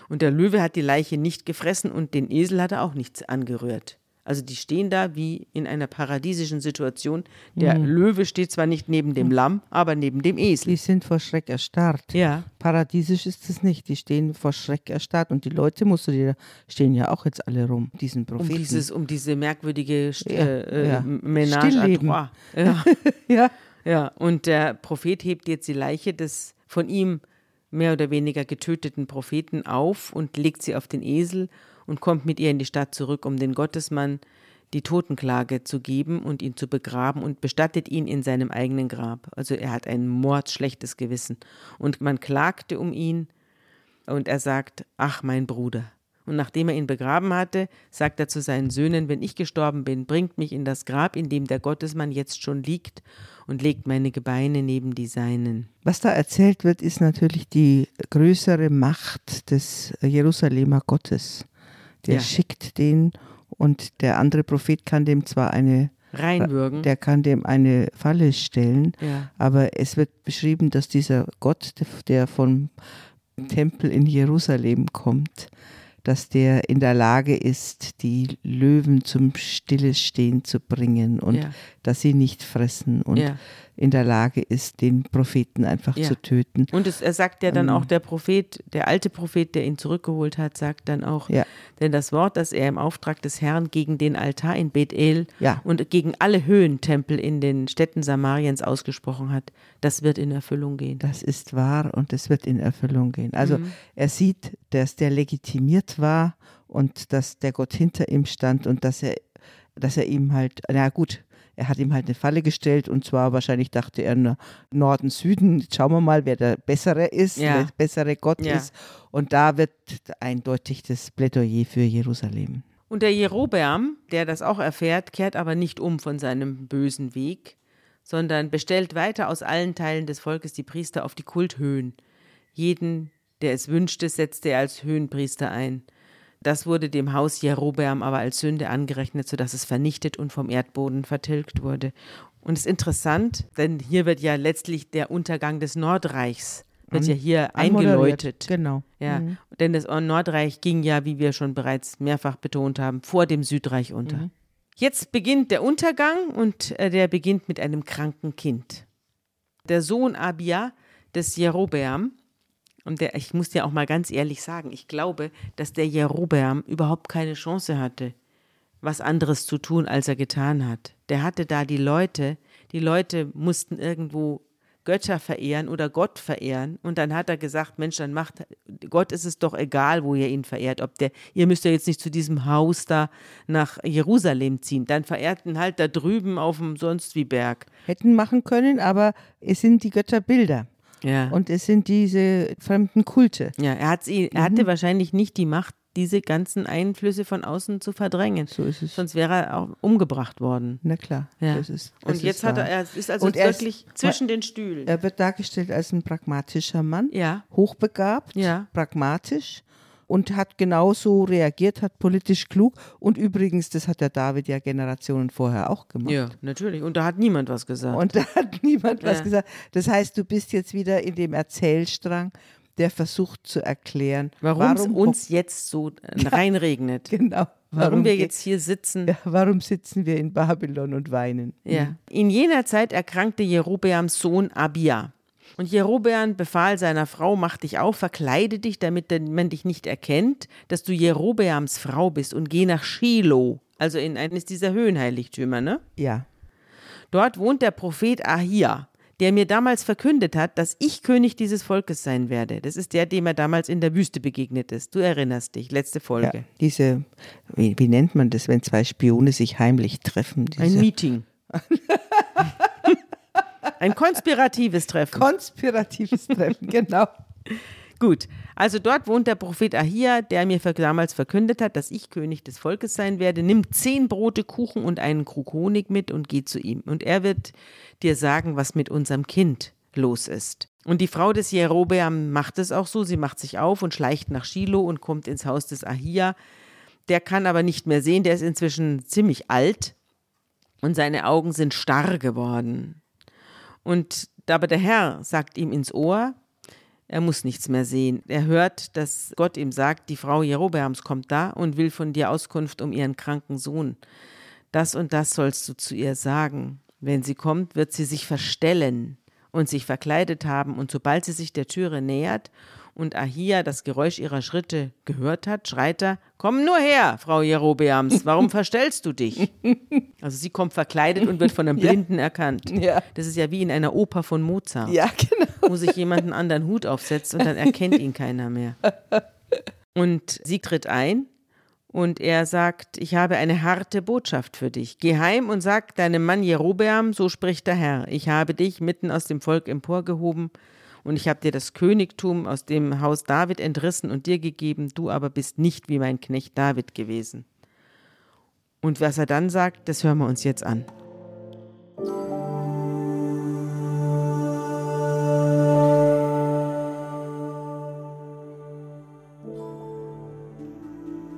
Und der Löwe hat die Leiche nicht gefressen und den Esel hat er auch nichts angerührt. Also die stehen da wie in einer paradiesischen Situation. Der Mhm. Löwe steht zwar nicht neben dem Lamm, aber neben dem Esel. Die sind vor Schreck erstarrt. Ja. Paradiesisch ist es nicht. Die stehen vor Schreck erstarrt. Und die Leute, musst du dir, stehen ja auch jetzt alle rum, diesen Um, Propheten. dieses, um diese merkwürdige St- Ja, äh, äh, ja. Ménage à Stillleben. trois. Ja. ja. ja, und der Prophet hebt jetzt die Leiche des von ihm mehr oder weniger getöteten Propheten auf und legt sie auf den Esel und kommt mit ihr in die Stadt zurück, um den Gottesmann die Totenklage zu geben und ihn zu begraben und bestattet ihn in seinem eigenen Grab. Also er hat ein mordschlechtes Gewissen. Und man klagte um ihn und er sagt, ach mein Bruder. Und nachdem er ihn begraben hatte, sagt er zu seinen Söhnen, wenn ich gestorben bin, bringt mich in das Grab, in dem der Gottesmann jetzt schon liegt, und legt meine Gebeine neben die seinen. Was da erzählt wird, ist natürlich die größere Macht des Jerusalemer Gottes. Der Ja. schickt den und der andere Prophet kann dem zwar eine, Reinwürgen. der kann dem eine Falle stellen, ja. aber es wird beschrieben, dass dieser Gott, der vom Tempel in Jerusalem kommt, dass der in der Lage ist, die Löwen zum Stillestehen zu bringen und Ja. dass sie nicht fressen und Ja. In der Lage ist, den Propheten einfach Ja. zu töten. Und es, er sagt ja dann Ähm. auch, der Prophet, der alte Prophet, der ihn zurückgeholt hat, sagt dann auch, Ja. denn das Wort, das er im Auftrag des Herrn gegen den Altar in Bethel Ja. und gegen alle Höhentempel in den Städten Samariens ausgesprochen hat, das wird in Erfüllung gehen. Das ist wahr und es wird in Erfüllung gehen. Also Mhm. er sieht, dass der legitimiert war und dass der Gott hinter ihm stand und dass er, dass er ihm halt, na gut, er hat ihm halt eine Falle gestellt und zwar wahrscheinlich dachte er na, Norden, Süden, jetzt schauen wir mal, wer der Bessere ist, Ja. der bessere Gott Ja. ist. Und da wird eindeutig das Plädoyer für Jerusalem. Und der Jerobeam, der das auch erfährt, kehrt aber nicht um von seinem bösen Weg, sondern bestellt weiter aus allen Teilen des Volkes die Priester auf die Kulthöhen. Jeden, der es wünschte, setzte er als Höhenpriester ein. Das wurde dem Haus Jerobeam aber als Sünde angerechnet, sodass es vernichtet und vom Erdboden vertilgt wurde. Und es ist interessant, denn hier wird ja letztlich der Untergang des Nordreichs, wird ja hier eingeläutet. Genau. Ja, denn das Nordreich ging ja, wie wir schon bereits mehrfach betont haben, vor dem Südreich unter. Jetzt beginnt der Untergang und äh, der beginnt mit einem kranken Kind. Der Sohn Abia des Jerobeam, und der, ich muss dir auch mal ganz ehrlich sagen, ich glaube, dass der Jerobeam überhaupt keine Chance hatte, was anderes zu tun, als er getan hat. Der hatte da die Leute, die Leute mussten irgendwo Götter verehren oder Gott verehren. Und dann hat er gesagt, Mensch, dann macht, Gott ist es doch egal, wo ihr ihn verehrt. Ob der, ihr müsst ja jetzt nicht zu diesem Haus da nach Jerusalem ziehen. Dann verehrten halt da drüben auf dem sonst wie Berg. Hätten machen können, aber es sind die Götterbilder Ja. und es sind diese fremden Kulte. ja, er, hat's, er Mhm. hatte wahrscheinlich nicht die Macht, diese ganzen Einflüsse von außen zu verdrängen. So ist es. Sonst wäre er auch umgebracht worden. Na klar. Ja. Das ist, das Und jetzt ist hat er, er ist also Und er ist- wirklich zwischen den Stühlen. Er wird dargestellt als ein pragmatischer Mann, Ja. hochbegabt, Ja. pragmatisch und hat genauso reagiert, hat politisch klug. Und übrigens, das hat der David ja Generationen vorher auch gemacht. Ja, natürlich. Und da hat niemand was gesagt. Und da hat niemand was Ja. gesagt. Das heißt, du bist jetzt wieder in dem Erzählstrang, der versucht zu erklären, warum es uns jetzt so reinregnet. genau, Warum wir ge- jetzt hier sitzen. ja, warum sitzen wir in Babylon und weinen? Ja. In jener Zeit erkrankte Jerobeams Sohn Abia. Und Jerobeam befahl seiner Frau, mach dich auf, verkleide dich, damit der- man dich nicht erkennt, dass du Jerobeams Frau bist und geh nach Shiloh, also in eines dieser Höhenheiligtümer, ne? Ja, Dort wohnt der Prophet Ahia, der mir damals verkündet hat, dass ich König dieses Volkes sein werde. Das ist der, dem er damals in der Wüste begegnet ist. Du erinnerst dich, letzte ja. Folge. Diese, wie, wie nennt man das, wenn zwei Spione sich heimlich treffen? Ein Diese Meeting. Ein konspiratives Treffen. konspiratives Treffen, genau. Gut, also dort wohnt der Prophet Ahia, der mir damals verkündet hat, dass ich König des Volkes sein werde. Nimm zehn Brote, Kuchen und einen Krug Honig mit und geh zu ihm. Und er wird dir sagen, was mit unserem Kind los ist. Und die Frau des Jerobeam macht es auch so. Sie macht sich auf und schleicht nach Shiloh und kommt ins Haus des Ahia. Der kann aber nicht mehr sehen, der ist inzwischen ziemlich alt und seine Augen sind starr geworden. Und aber der Herr sagt ihm ins Ohr, Er muss nichts mehr sehen. Er hört, dass Gott ihm sagt, die Frau Jerobeams kommt da und will von dir Auskunft um ihren kranken Sohn. Das und das sollst du zu ihr sagen. Wenn sie kommt, wird sie sich verstellen und sich verkleidet haben, und sobald sie sich der Türe nähert und Ahia das Geräusch ihrer Schritte gehört hat, schreit er, Komm nur her, Frau Jerobeams, warum verstellst du dich? Also sie kommt verkleidet und wird von einem Blinden ja. erkannt. Ja. Das ist ja wie in einer Oper von Mozart. Ja, genau. Wo sich jemand einen anderen Hut aufsetzt und dann erkennt ihn keiner mehr. Und sie tritt ein und er sagt, ich habe eine harte Botschaft für dich. Geh heim und sag deinem Mann Jerobeam, so spricht der Herr, ich habe dich mitten aus dem Volk emporgehoben und ich habe dir das Königtum aus dem Haus David entrissen und dir gegeben, du aber bist nicht wie mein Knecht David gewesen. Und was er dann sagt, das hören wir uns jetzt an.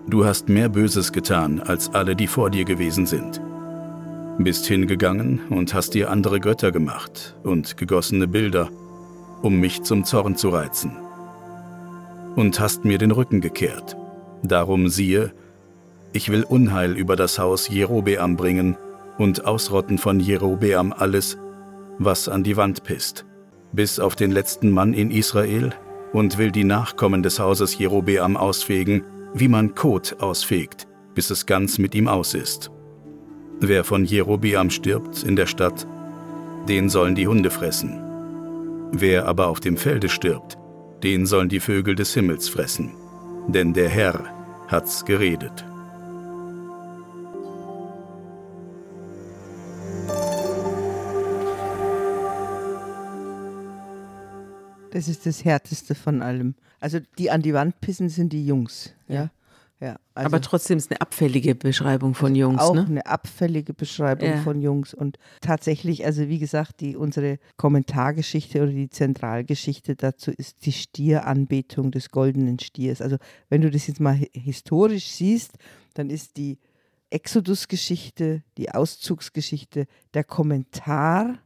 Du hast mehr Böses getan als alle, die vor dir gewesen sind. Bist hingegangen und hast dir andere Götter gemacht und gegossene Bilder, um mich zum Zorn zu reizen. Und hast mir den Rücken gekehrt. Darum siehe, ich will Unheil über das Haus Jerobeam bringen und ausrotten von Jerobeam alles, was an die Wand pisst, bis auf den letzten Mann in Israel und will die Nachkommen des Hauses Jerobeam ausfegen, wie man Kot ausfegt, bis es ganz mit ihm aus ist. Wer von Jerobiam stirbt in der Stadt, den sollen die Hunde fressen. Wer aber auf dem Felde stirbt, den sollen die Vögel des Himmels fressen. Denn der Herr hat's geredet. Das ist das Härteste von allem. Also die an die Wand pissen sind die Jungs. Ja. ja also Aber trotzdem ist eine abfällige Beschreibung von Jungs. Auch ne? eine abfällige Beschreibung ja. von Jungs. Und tatsächlich, also wie gesagt, die, unsere Kommentargeschichte oder die Zentralgeschichte dazu ist die Stieranbetung des goldenen Stiers. Also wenn du das jetzt mal historisch siehst, dann ist die Exodus-Geschichte, die Auszugsgeschichte, der Kommentar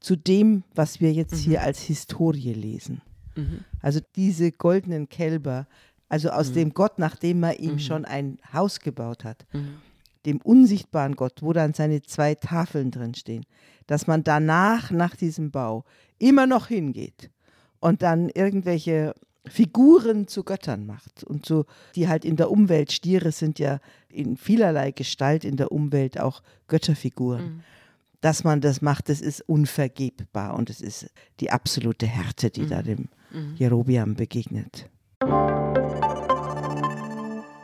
zu dem, was wir jetzt mhm. hier als Historie lesen. Mhm. Also diese goldenen Kälber, also aus mhm. dem Gott, nachdem er ihm mhm. schon ein Haus gebaut hat, mhm. dem unsichtbaren Gott, wo dann seine zwei Tafeln drin stehen, dass man danach, nach diesem Bau, immer noch hingeht und dann irgendwelche Figuren zu Göttern macht und so, die halt in der Umwelt, Stiere sind ja in vielerlei Gestalt in der Umwelt auch Götterfiguren. Mhm dass man das macht, das ist unvergebbar und es ist die absolute Härte, die mhm. da dem mhm. Jerobiam begegnet.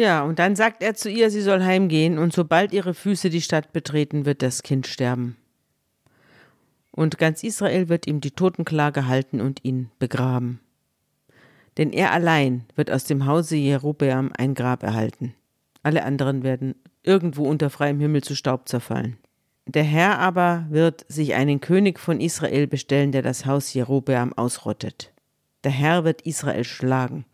Ja, und dann sagt er zu ihr, sie soll heimgehen, und sobald ihre Füße die Stadt betreten, wird das Kind sterben. Und ganz Israel wird ihm die Totenklage halten und ihn begraben. Denn er allein wird aus dem Hause Jerobeam ein Grab erhalten. Alle anderen werden irgendwo unter freiem Himmel zu Staub zerfallen. Der Herr aber wird sich einen König von Israel bestellen, der das Haus Jerobeam ausrottet. Der Herr wird Israel schlagen,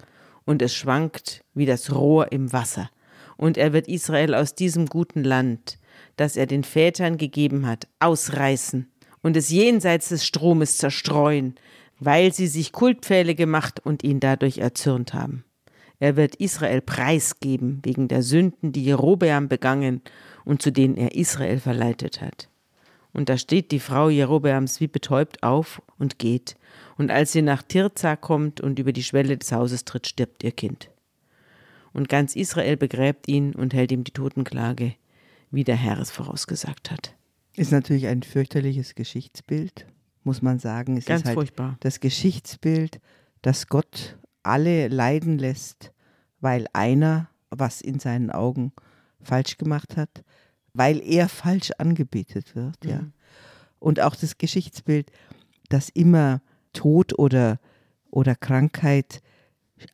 und es schwankt wie das Rohr im Wasser. Und er wird Israel aus diesem guten Land, das er den Vätern gegeben hat, ausreißen und es jenseits des Stromes zerstreuen, weil sie sich Kultpfähle gemacht und ihn dadurch erzürnt haben. Er wird Israel preisgeben wegen der Sünden, die Jerobeam begangen und zu denen er Israel verleitet hat. Und da steht die Frau Jerobeams wie betäubt auf und geht, und als sie nach Tirza kommt und über die Schwelle des Hauses tritt, stirbt ihr Kind. Und ganz Israel begräbt ihn und hält ihm die Totenklage, wie der Herr es vorausgesagt hat. Ist natürlich ein fürchterliches Geschichtsbild, muss man sagen. Es ganz ist halt furchtbar. Das Geschichtsbild, dass Gott alle leiden lässt, weil einer was in seinen Augen falsch gemacht hat, weil er falsch angebetet wird, mhm. Und auch das Geschichtsbild, dass immer Tod oder, oder Krankheit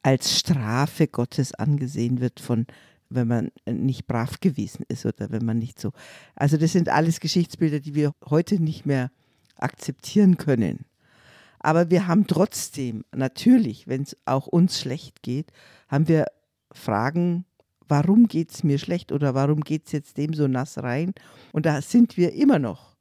als Strafe Gottes angesehen wird von wenn man nicht brav gewesen ist oder wenn man nicht so. Also das sind alles Geschichtsbilder, die wir heute nicht mehr akzeptieren können. Aber wir haben trotzdem, natürlich, wenn es auch uns schlecht geht, haben wir Fragen, warum geht es mir schlecht oder warum geht es jetzt dem so nass rein? Und da sind wir immer noch,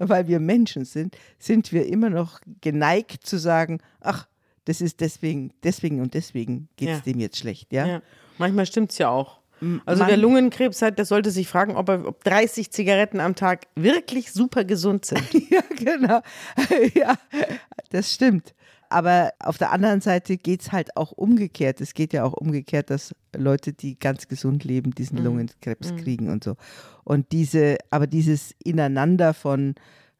weil wir Menschen sind, sind wir immer noch geneigt zu sagen, ach, das ist deswegen, deswegen und deswegen geht es ja. dem jetzt schlecht. Ja? ja. Manchmal stimmt es ja auch. Also wer Lungenkrebs hat, der sollte sich fragen, ob, er, ob 30 Zigaretten am Tag wirklich super gesund sind. ja, genau. ja, das stimmt. Aber auf der anderen Seite geht es halt auch umgekehrt. Es geht ja auch umgekehrt, dass Leute, die ganz gesund leben, diesen mhm. Lungenkrebs mhm. kriegen und so. Und diese, aber dieses Ineinander von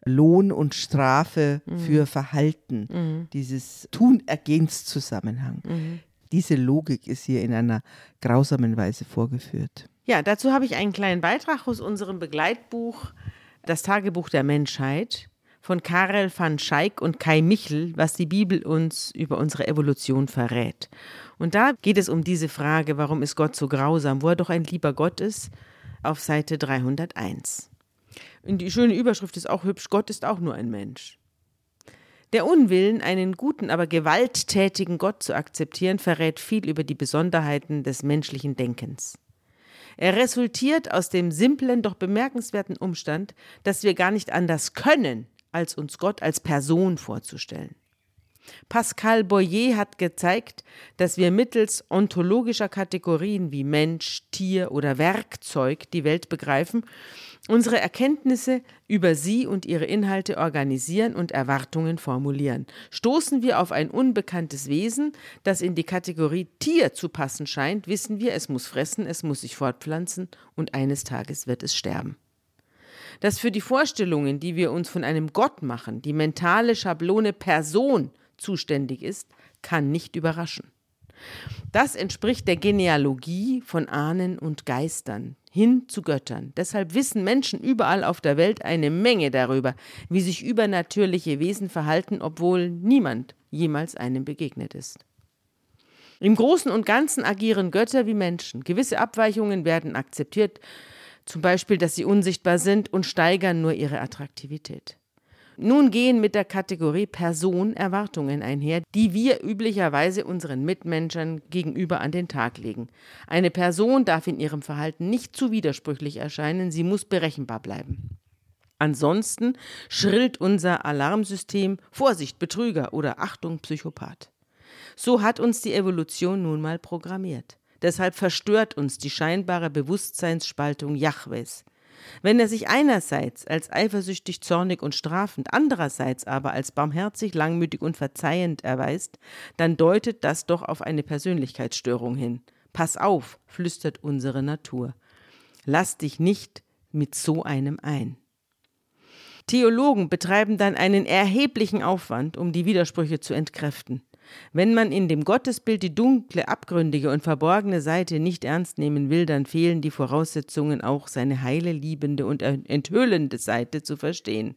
Lohn und Strafe mhm. für Verhalten, mhm. dieses Tun-Ergehenszusammenhang, mhm. Diese Logik ist hier in einer grausamen Weise vorgeführt. Ja, dazu habe ich einen kleinen Beitrag aus unserem Begleitbuch Das Tagebuch der Menschheit von Karel van Schaik und Kai Michel, was die Bibel uns über unsere Evolution verrät. Und da geht es um diese Frage, warum ist Gott so grausam, wo er doch ein lieber Gott ist, auf Seite 301. Und die schöne Überschrift ist auch hübsch, Gott ist auch nur ein Mensch. Der Unwillen, einen guten, aber gewalttätigen Gott zu akzeptieren, verrät viel über die Besonderheiten des menschlichen Denkens. Er resultiert aus dem simplen, doch bemerkenswerten Umstand, dass wir gar nicht anders können, als uns Gott als Person vorzustellen. Pascal Boyer hat gezeigt, dass wir mittels ontologischer Kategorien wie Mensch, Tier oder Werkzeug die Welt begreifen unsere Erkenntnisse über sie und ihre Inhalte organisieren und Erwartungen formulieren. Stoßen wir auf ein unbekanntes Wesen, das in die Kategorie Tier zu passen scheint, wissen wir, es muss fressen, es muss sich fortpflanzen und eines Tages wird es sterben. Dass für die Vorstellungen, die wir uns von einem Gott machen, die mentale Schablone Person zuständig ist, kann nicht überraschen. Das entspricht der Genealogie von Ahnen und Geistern, hin zu Göttern. Deshalb wissen Menschen überall auf der Welt eine Menge darüber, wie sich übernatürliche Wesen verhalten, obwohl niemand jemals einem begegnet ist. Im Großen und Ganzen agieren Götter wie Menschen. Gewisse Abweichungen werden akzeptiert, zum Beispiel, dass sie unsichtbar sind und steigern nur ihre Attraktivität. Nun gehen mit der Kategorie Person Erwartungen einher, die wir üblicherweise unseren Mitmenschen gegenüber an den Tag legen. Eine Person darf in ihrem Verhalten nicht zu widersprüchlich erscheinen, sie muss berechenbar bleiben. Ansonsten schrillt unser Alarmsystem Vorsicht Betrüger oder Achtung Psychopath. So hat uns die Evolution nun mal programmiert. Deshalb verstört uns die scheinbare Bewusstseinsspaltung Jahwes. Wenn er sich einerseits als eifersüchtig, zornig und strafend, andererseits aber als barmherzig, langmütig und verzeihend erweist, dann deutet das doch auf eine Persönlichkeitsstörung hin. Pass auf, flüstert unsere Natur. Lass dich nicht mit so einem ein. Theologen betreiben dann einen erheblichen Aufwand, um die Widersprüche zu entkräften. Wenn man in dem Gottesbild die dunkle, abgründige und verborgene Seite nicht ernst nehmen will, dann fehlen die Voraussetzungen, auch seine heile, liebende und enthüllende Seite zu verstehen.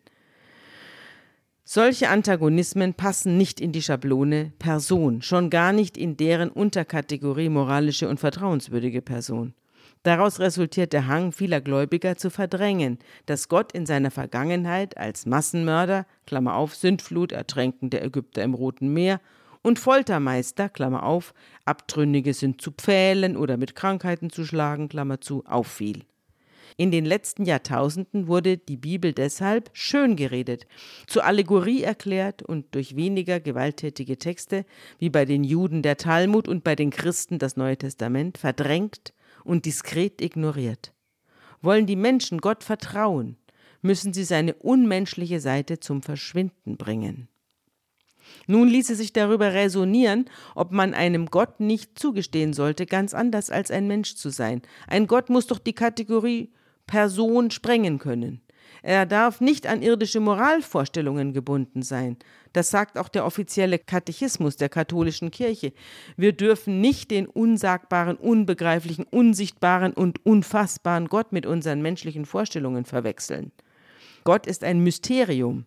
Solche Antagonismen passen nicht in die Schablone Person, schon gar nicht in deren Unterkategorie moralische und vertrauenswürdige Person. Daraus resultiert der Hang vieler Gläubiger zu verdrängen, dass Gott in seiner Vergangenheit als Massenmörder, Klammer auf, Sündflut, Ertränken der Ägypter im Roten Meer und Foltermeister, Klammer auf, Abtrünnige sind zu pfählen oder mit Krankheiten zu schlagen, Klammer zu, auffiel. In den letzten Jahrtausenden wurde die Bibel deshalb schön geredet, zur Allegorie erklärt und durch weniger gewalttätige Texte, wie bei den Juden der Talmud und bei den Christen das Neue Testament, verdrängt und diskret ignoriert. Wollen die Menschen Gott vertrauen, müssen sie seine unmenschliche Seite zum Verschwinden bringen. Nun ließe sich darüber räsonieren, ob man einem Gott nicht zugestehen sollte, ganz anders als ein Mensch zu sein. Ein Gott muss doch die Kategorie Person sprengen können. Er darf nicht an irdische Moralvorstellungen gebunden sein. Das sagt auch der offizielle Katechismus der katholischen Kirche. Wir dürfen nicht den unsagbaren, unbegreiflichen, unsichtbaren und unfassbaren Gott mit unseren menschlichen Vorstellungen verwechseln. Gott ist ein Mysterium.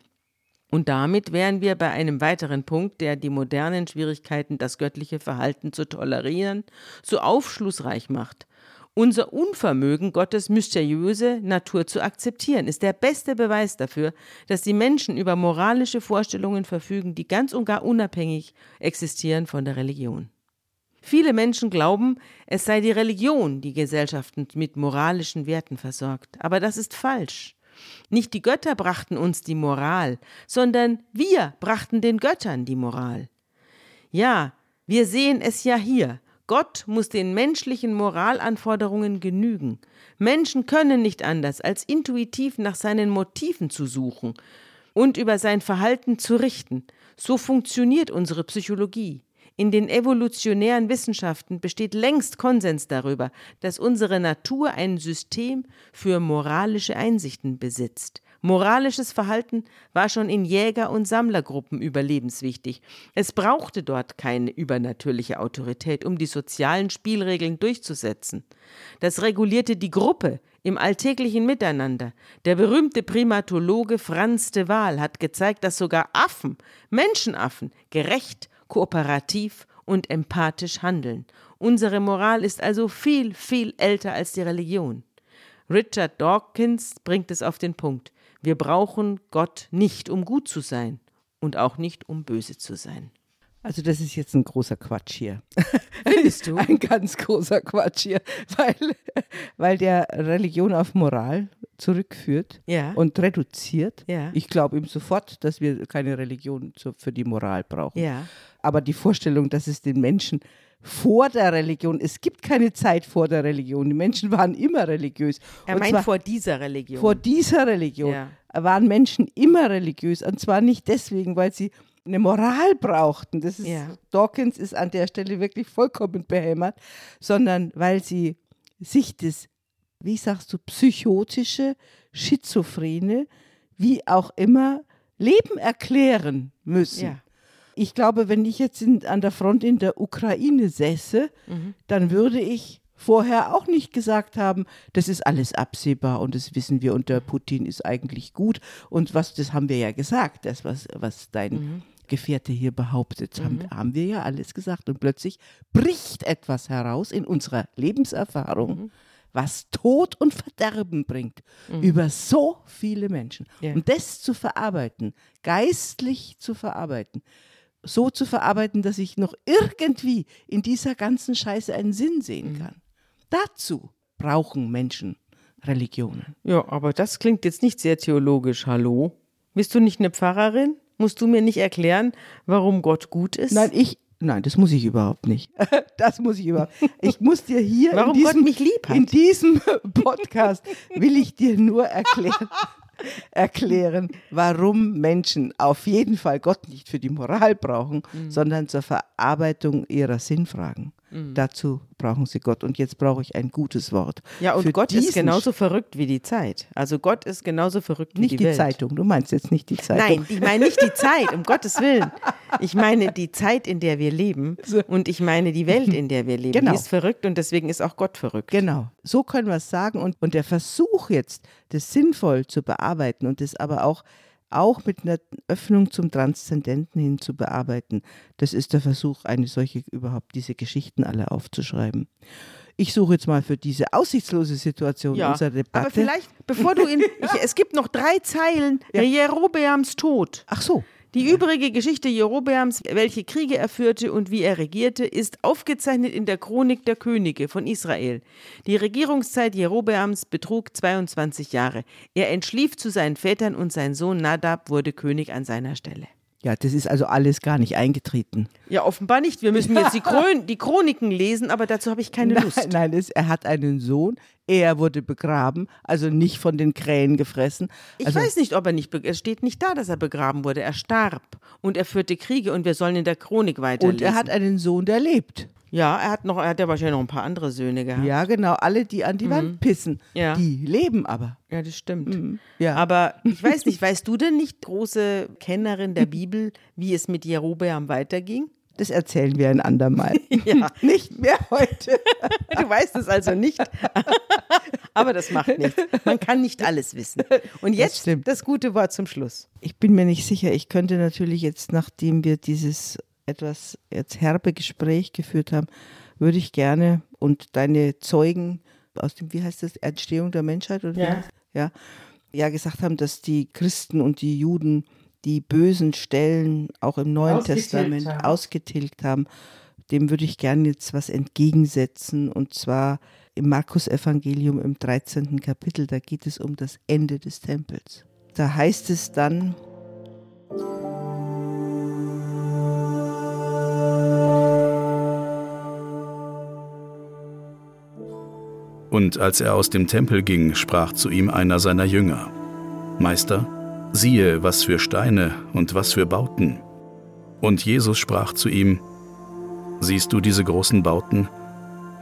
Und damit wären wir bei einem weiteren Punkt, der die modernen Schwierigkeiten, das göttliche Verhalten zu tolerieren, so aufschlussreich macht. Unser Unvermögen, Gottes mysteriöse Natur zu akzeptieren, ist der beste Beweis dafür, dass die Menschen über moralische Vorstellungen verfügen, die ganz und gar unabhängig existieren von der Religion. Viele Menschen glauben, es sei die Religion, die Gesellschaften mit moralischen Werten versorgt. Aber das ist falsch. Nicht die Götter brachten uns die Moral, sondern wir brachten den Göttern die Moral. Ja, wir sehen es ja hier. Gott muss den menschlichen Moralanforderungen genügen. Menschen können nicht anders, als intuitiv nach seinen Motiven zu suchen und über sein Verhalten zu richten. So funktioniert unsere Psychologie. In den evolutionären Wissenschaften besteht längst Konsens darüber, dass unsere Natur ein System für moralische Einsichten besitzt. Moralisches Verhalten war schon in Jäger- und Sammlergruppen überlebenswichtig. Es brauchte dort keine übernatürliche Autorität, um die sozialen Spielregeln durchzusetzen. Das regulierte die Gruppe im alltäglichen Miteinander. Der berühmte Primatologe Franz de Waal hat gezeigt, dass sogar Affen, Menschenaffen, gerecht kooperativ und empathisch handeln. Unsere Moral ist also viel, viel älter als die Religion. Richard Dawkins bringt es auf den Punkt. Wir brauchen Gott nicht, um gut zu sein und auch nicht, um böse zu sein. Also das ist jetzt ein großer Quatsch hier. Findest du? Ein ganz großer Quatsch hier, weil, weil der Religion auf Moral zurückführt Ja. und reduziert. Ja. Ich glaube ihm sofort, dass wir keine Religion für die Moral brauchen. Ja. Aber die Vorstellung, dass es den Menschen vor der Religion, es gibt keine Zeit vor der Religion. Die Menschen waren immer religiös. Er Und meint vor dieser Religion. vor dieser Religion Ja. waren Menschen immer religiös. Und zwar nicht deswegen, weil sie eine Moral brauchten. Das ist, Ja. Dawkins ist an der Stelle wirklich vollkommen behämmert, sondern weil sie sich das, wie sagst du, psychotische, schizophrene, wie auch immer, Leben erklären müssen. Ja. Ich glaube, wenn ich jetzt in, an der Front in der Ukraine säße, dann würde ich vorher auch nicht gesagt haben, das ist alles absehbar und das wissen wir und der Putin ist eigentlich gut. Und was, das haben wir ja gesagt, das, was, was dein Gefährte hier behauptet, haben, haben wir ja alles gesagt. Und plötzlich bricht etwas heraus in unserer Lebenserfahrung, was Tod und Verderben bringt über so viele Menschen. Ja. Und das zu verarbeiten, geistlich zu verarbeiten, so zu verarbeiten, dass ich noch irgendwie in dieser ganzen Scheiße einen Sinn sehen kann. Dazu brauchen Menschen Religionen. Ja, aber das klingt jetzt nicht sehr theologisch. Hallo? Bist du nicht eine Pfarrerin? Musst du mir nicht erklären, warum Gott gut ist? Nein, ich, nein, das muss ich überhaupt nicht. Das muss ich überhaupt. Ich muss dir hier in diesem, mich lieb hat. in diesem Podcast will ich dir nur erklären, erklären, warum Menschen auf jeden Fall Gott nicht für die Moral brauchen, Mhm. sondern zur Verarbeitung ihrer Sinnfragen. Dazu brauchen sie Gott. Und jetzt brauche ich ein gutes Wort. Ja, und Für Gott ist genauso verrückt wie die Zeit. Also Gott ist genauso verrückt wie Nicht die, die, Welt. Zeitung, du meinst jetzt nicht die Zeitung. Nein, ich meine nicht die Zeit, um Gottes Willen. Ich meine die Zeit, in der wir leben und ich meine die Welt, in der wir leben. Genau. Die ist verrückt und deswegen ist auch Gott verrückt. Genau, so können wir es sagen. Und, und der Versuch jetzt, das sinnvoll zu bearbeiten und das aber auch, auch mit einer Öffnung zum Transzendenten hin zu bearbeiten, das ist der Versuch, eine solche, überhaupt diese Geschichten alle aufzuschreiben. Ich suche jetzt mal für diese aussichtslose Situation Ja, unserer Debatte. aber vielleicht, bevor du in, ich, es gibt noch drei Zeilen Jerobeams Tod. Ach so, Die übrige Geschichte Jerobeams, welche Kriege er führte und wie er regierte, ist aufgezeichnet in der Chronik der Könige von Israel. Die Regierungszeit Jerobeams betrug 22 Jahre. Er entschlief zu seinen Vätern und sein Sohn Nadab wurde König an seiner Stelle. Ja, das ist also alles gar nicht eingetreten. Ja, offenbar nicht. Wir müssen jetzt die, Chron die Chroniken lesen, aber dazu habe ich keine Lust. Nein, nein es, er hat einen Sohn, er wurde begraben, also nicht von den Krähen gefressen. Ich also, weiß nicht, ob er nicht, es steht nicht da, dass er begraben wurde. Er starb und er führte Kriege und wir sollen in der Chronik weiterlesen. Und er hat einen Sohn, der lebt. Ja, er hat noch, er hat ja wahrscheinlich noch ein paar andere Söhne gehabt. Ja, genau, alle, die an die Wand pissen, Mhm. Ja. die leben aber. Ja, das stimmt. Ja. Aber ich weiß nicht, weißt du denn nicht, große Kennerin der Bibel, wie es mit Jerobeam weiterging? Das erzählen wir ein andermal. Ja. Nicht mehr heute. Du weißt es also nicht. Aber das macht nichts. Man kann nicht alles wissen. Und jetzt das, das gute Wort zum Schluss. Ich bin mir nicht sicher. Ich könnte natürlich jetzt, nachdem wir dieses etwas jetzt herbe Gespräch geführt haben, würde ich gerne und deine Zeugen aus dem, wie heißt das, Entstehung der Menschheit oder ja. ja, ja gesagt haben, dass die Christen und die Juden die bösen Stellen auch im Neuen ausgetilgt Testament haben. ausgetilgt haben. Dem würde ich gerne jetzt was entgegensetzen und zwar im Markus-Evangelium im 13. Kapitel. Da geht es um das Ende des Tempels. Da heißt es dann, Und als er aus dem Tempel ging, sprach zu ihm einer seiner Jünger, Meister, siehe, was für Steine und was für Bauten. Und Jesus sprach zu ihm, Siehst du diese großen Bauten?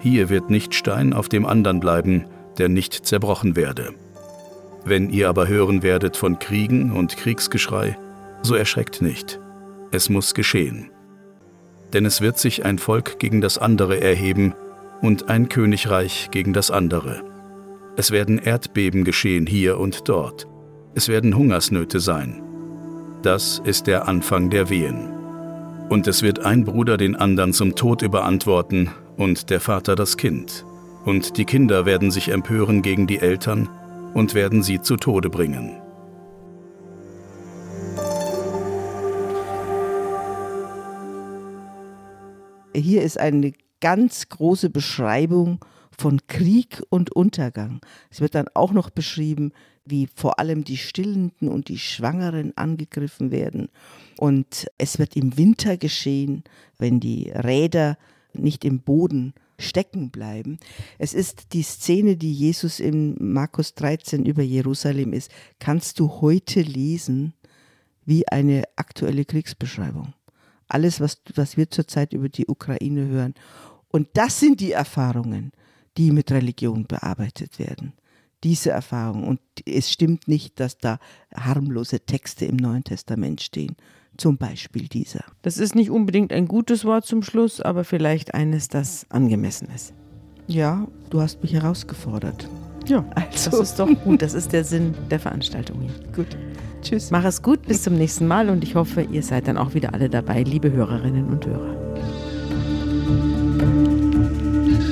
Hier wird nicht Stein auf dem anderen bleiben, der nicht zerbrochen werde. Wenn ihr aber hören werdet von Kriegen und Kriegsgeschrei, so erschreckt nicht. Es muss geschehen. Denn es wird sich ein Volk gegen das andere erheben, und ein Königreich gegen das andere. Es werden Erdbeben geschehen hier und dort. Es werden Hungersnöte sein. Das ist der Anfang der Wehen. Und es wird ein Bruder den anderen zum Tod überantworten und der Vater das Kind. Und die Kinder werden sich empören gegen die Eltern und werden sie zu Tode bringen. Hier ist eine ganz große Beschreibung von Krieg und Untergang. Es wird dann auch noch beschrieben, wie vor allem die Stillenden und die Schwangeren angegriffen werden. Und es wird im Winter geschehen, wenn die Räder nicht im Boden stecken bleiben. Es ist die Szene, die Jesus in Markus 13 über Jerusalem ist, kannst du heute lesen wie eine aktuelle Kriegsbeschreibung. Alles, was, was wir zurzeit über die Ukraine hören. Und das sind die Erfahrungen, die mit Religion bearbeitet werden. Diese Erfahrung. Und es stimmt nicht, dass da harmlose Texte im Neuen Testament stehen. Zum Beispiel dieser. Das ist nicht unbedingt ein gutes Wort zum Schluss, aber vielleicht eines, das angemessen ist. Ja, du hast mich herausgefordert. Ja, also. das ist doch gut. Das ist der Sinn der Veranstaltung hier. Gut. Tschüss. Mach es gut, bis zum nächsten Mal und ich hoffe, ihr seid dann auch wieder alle dabei, liebe Hörerinnen und Hörer.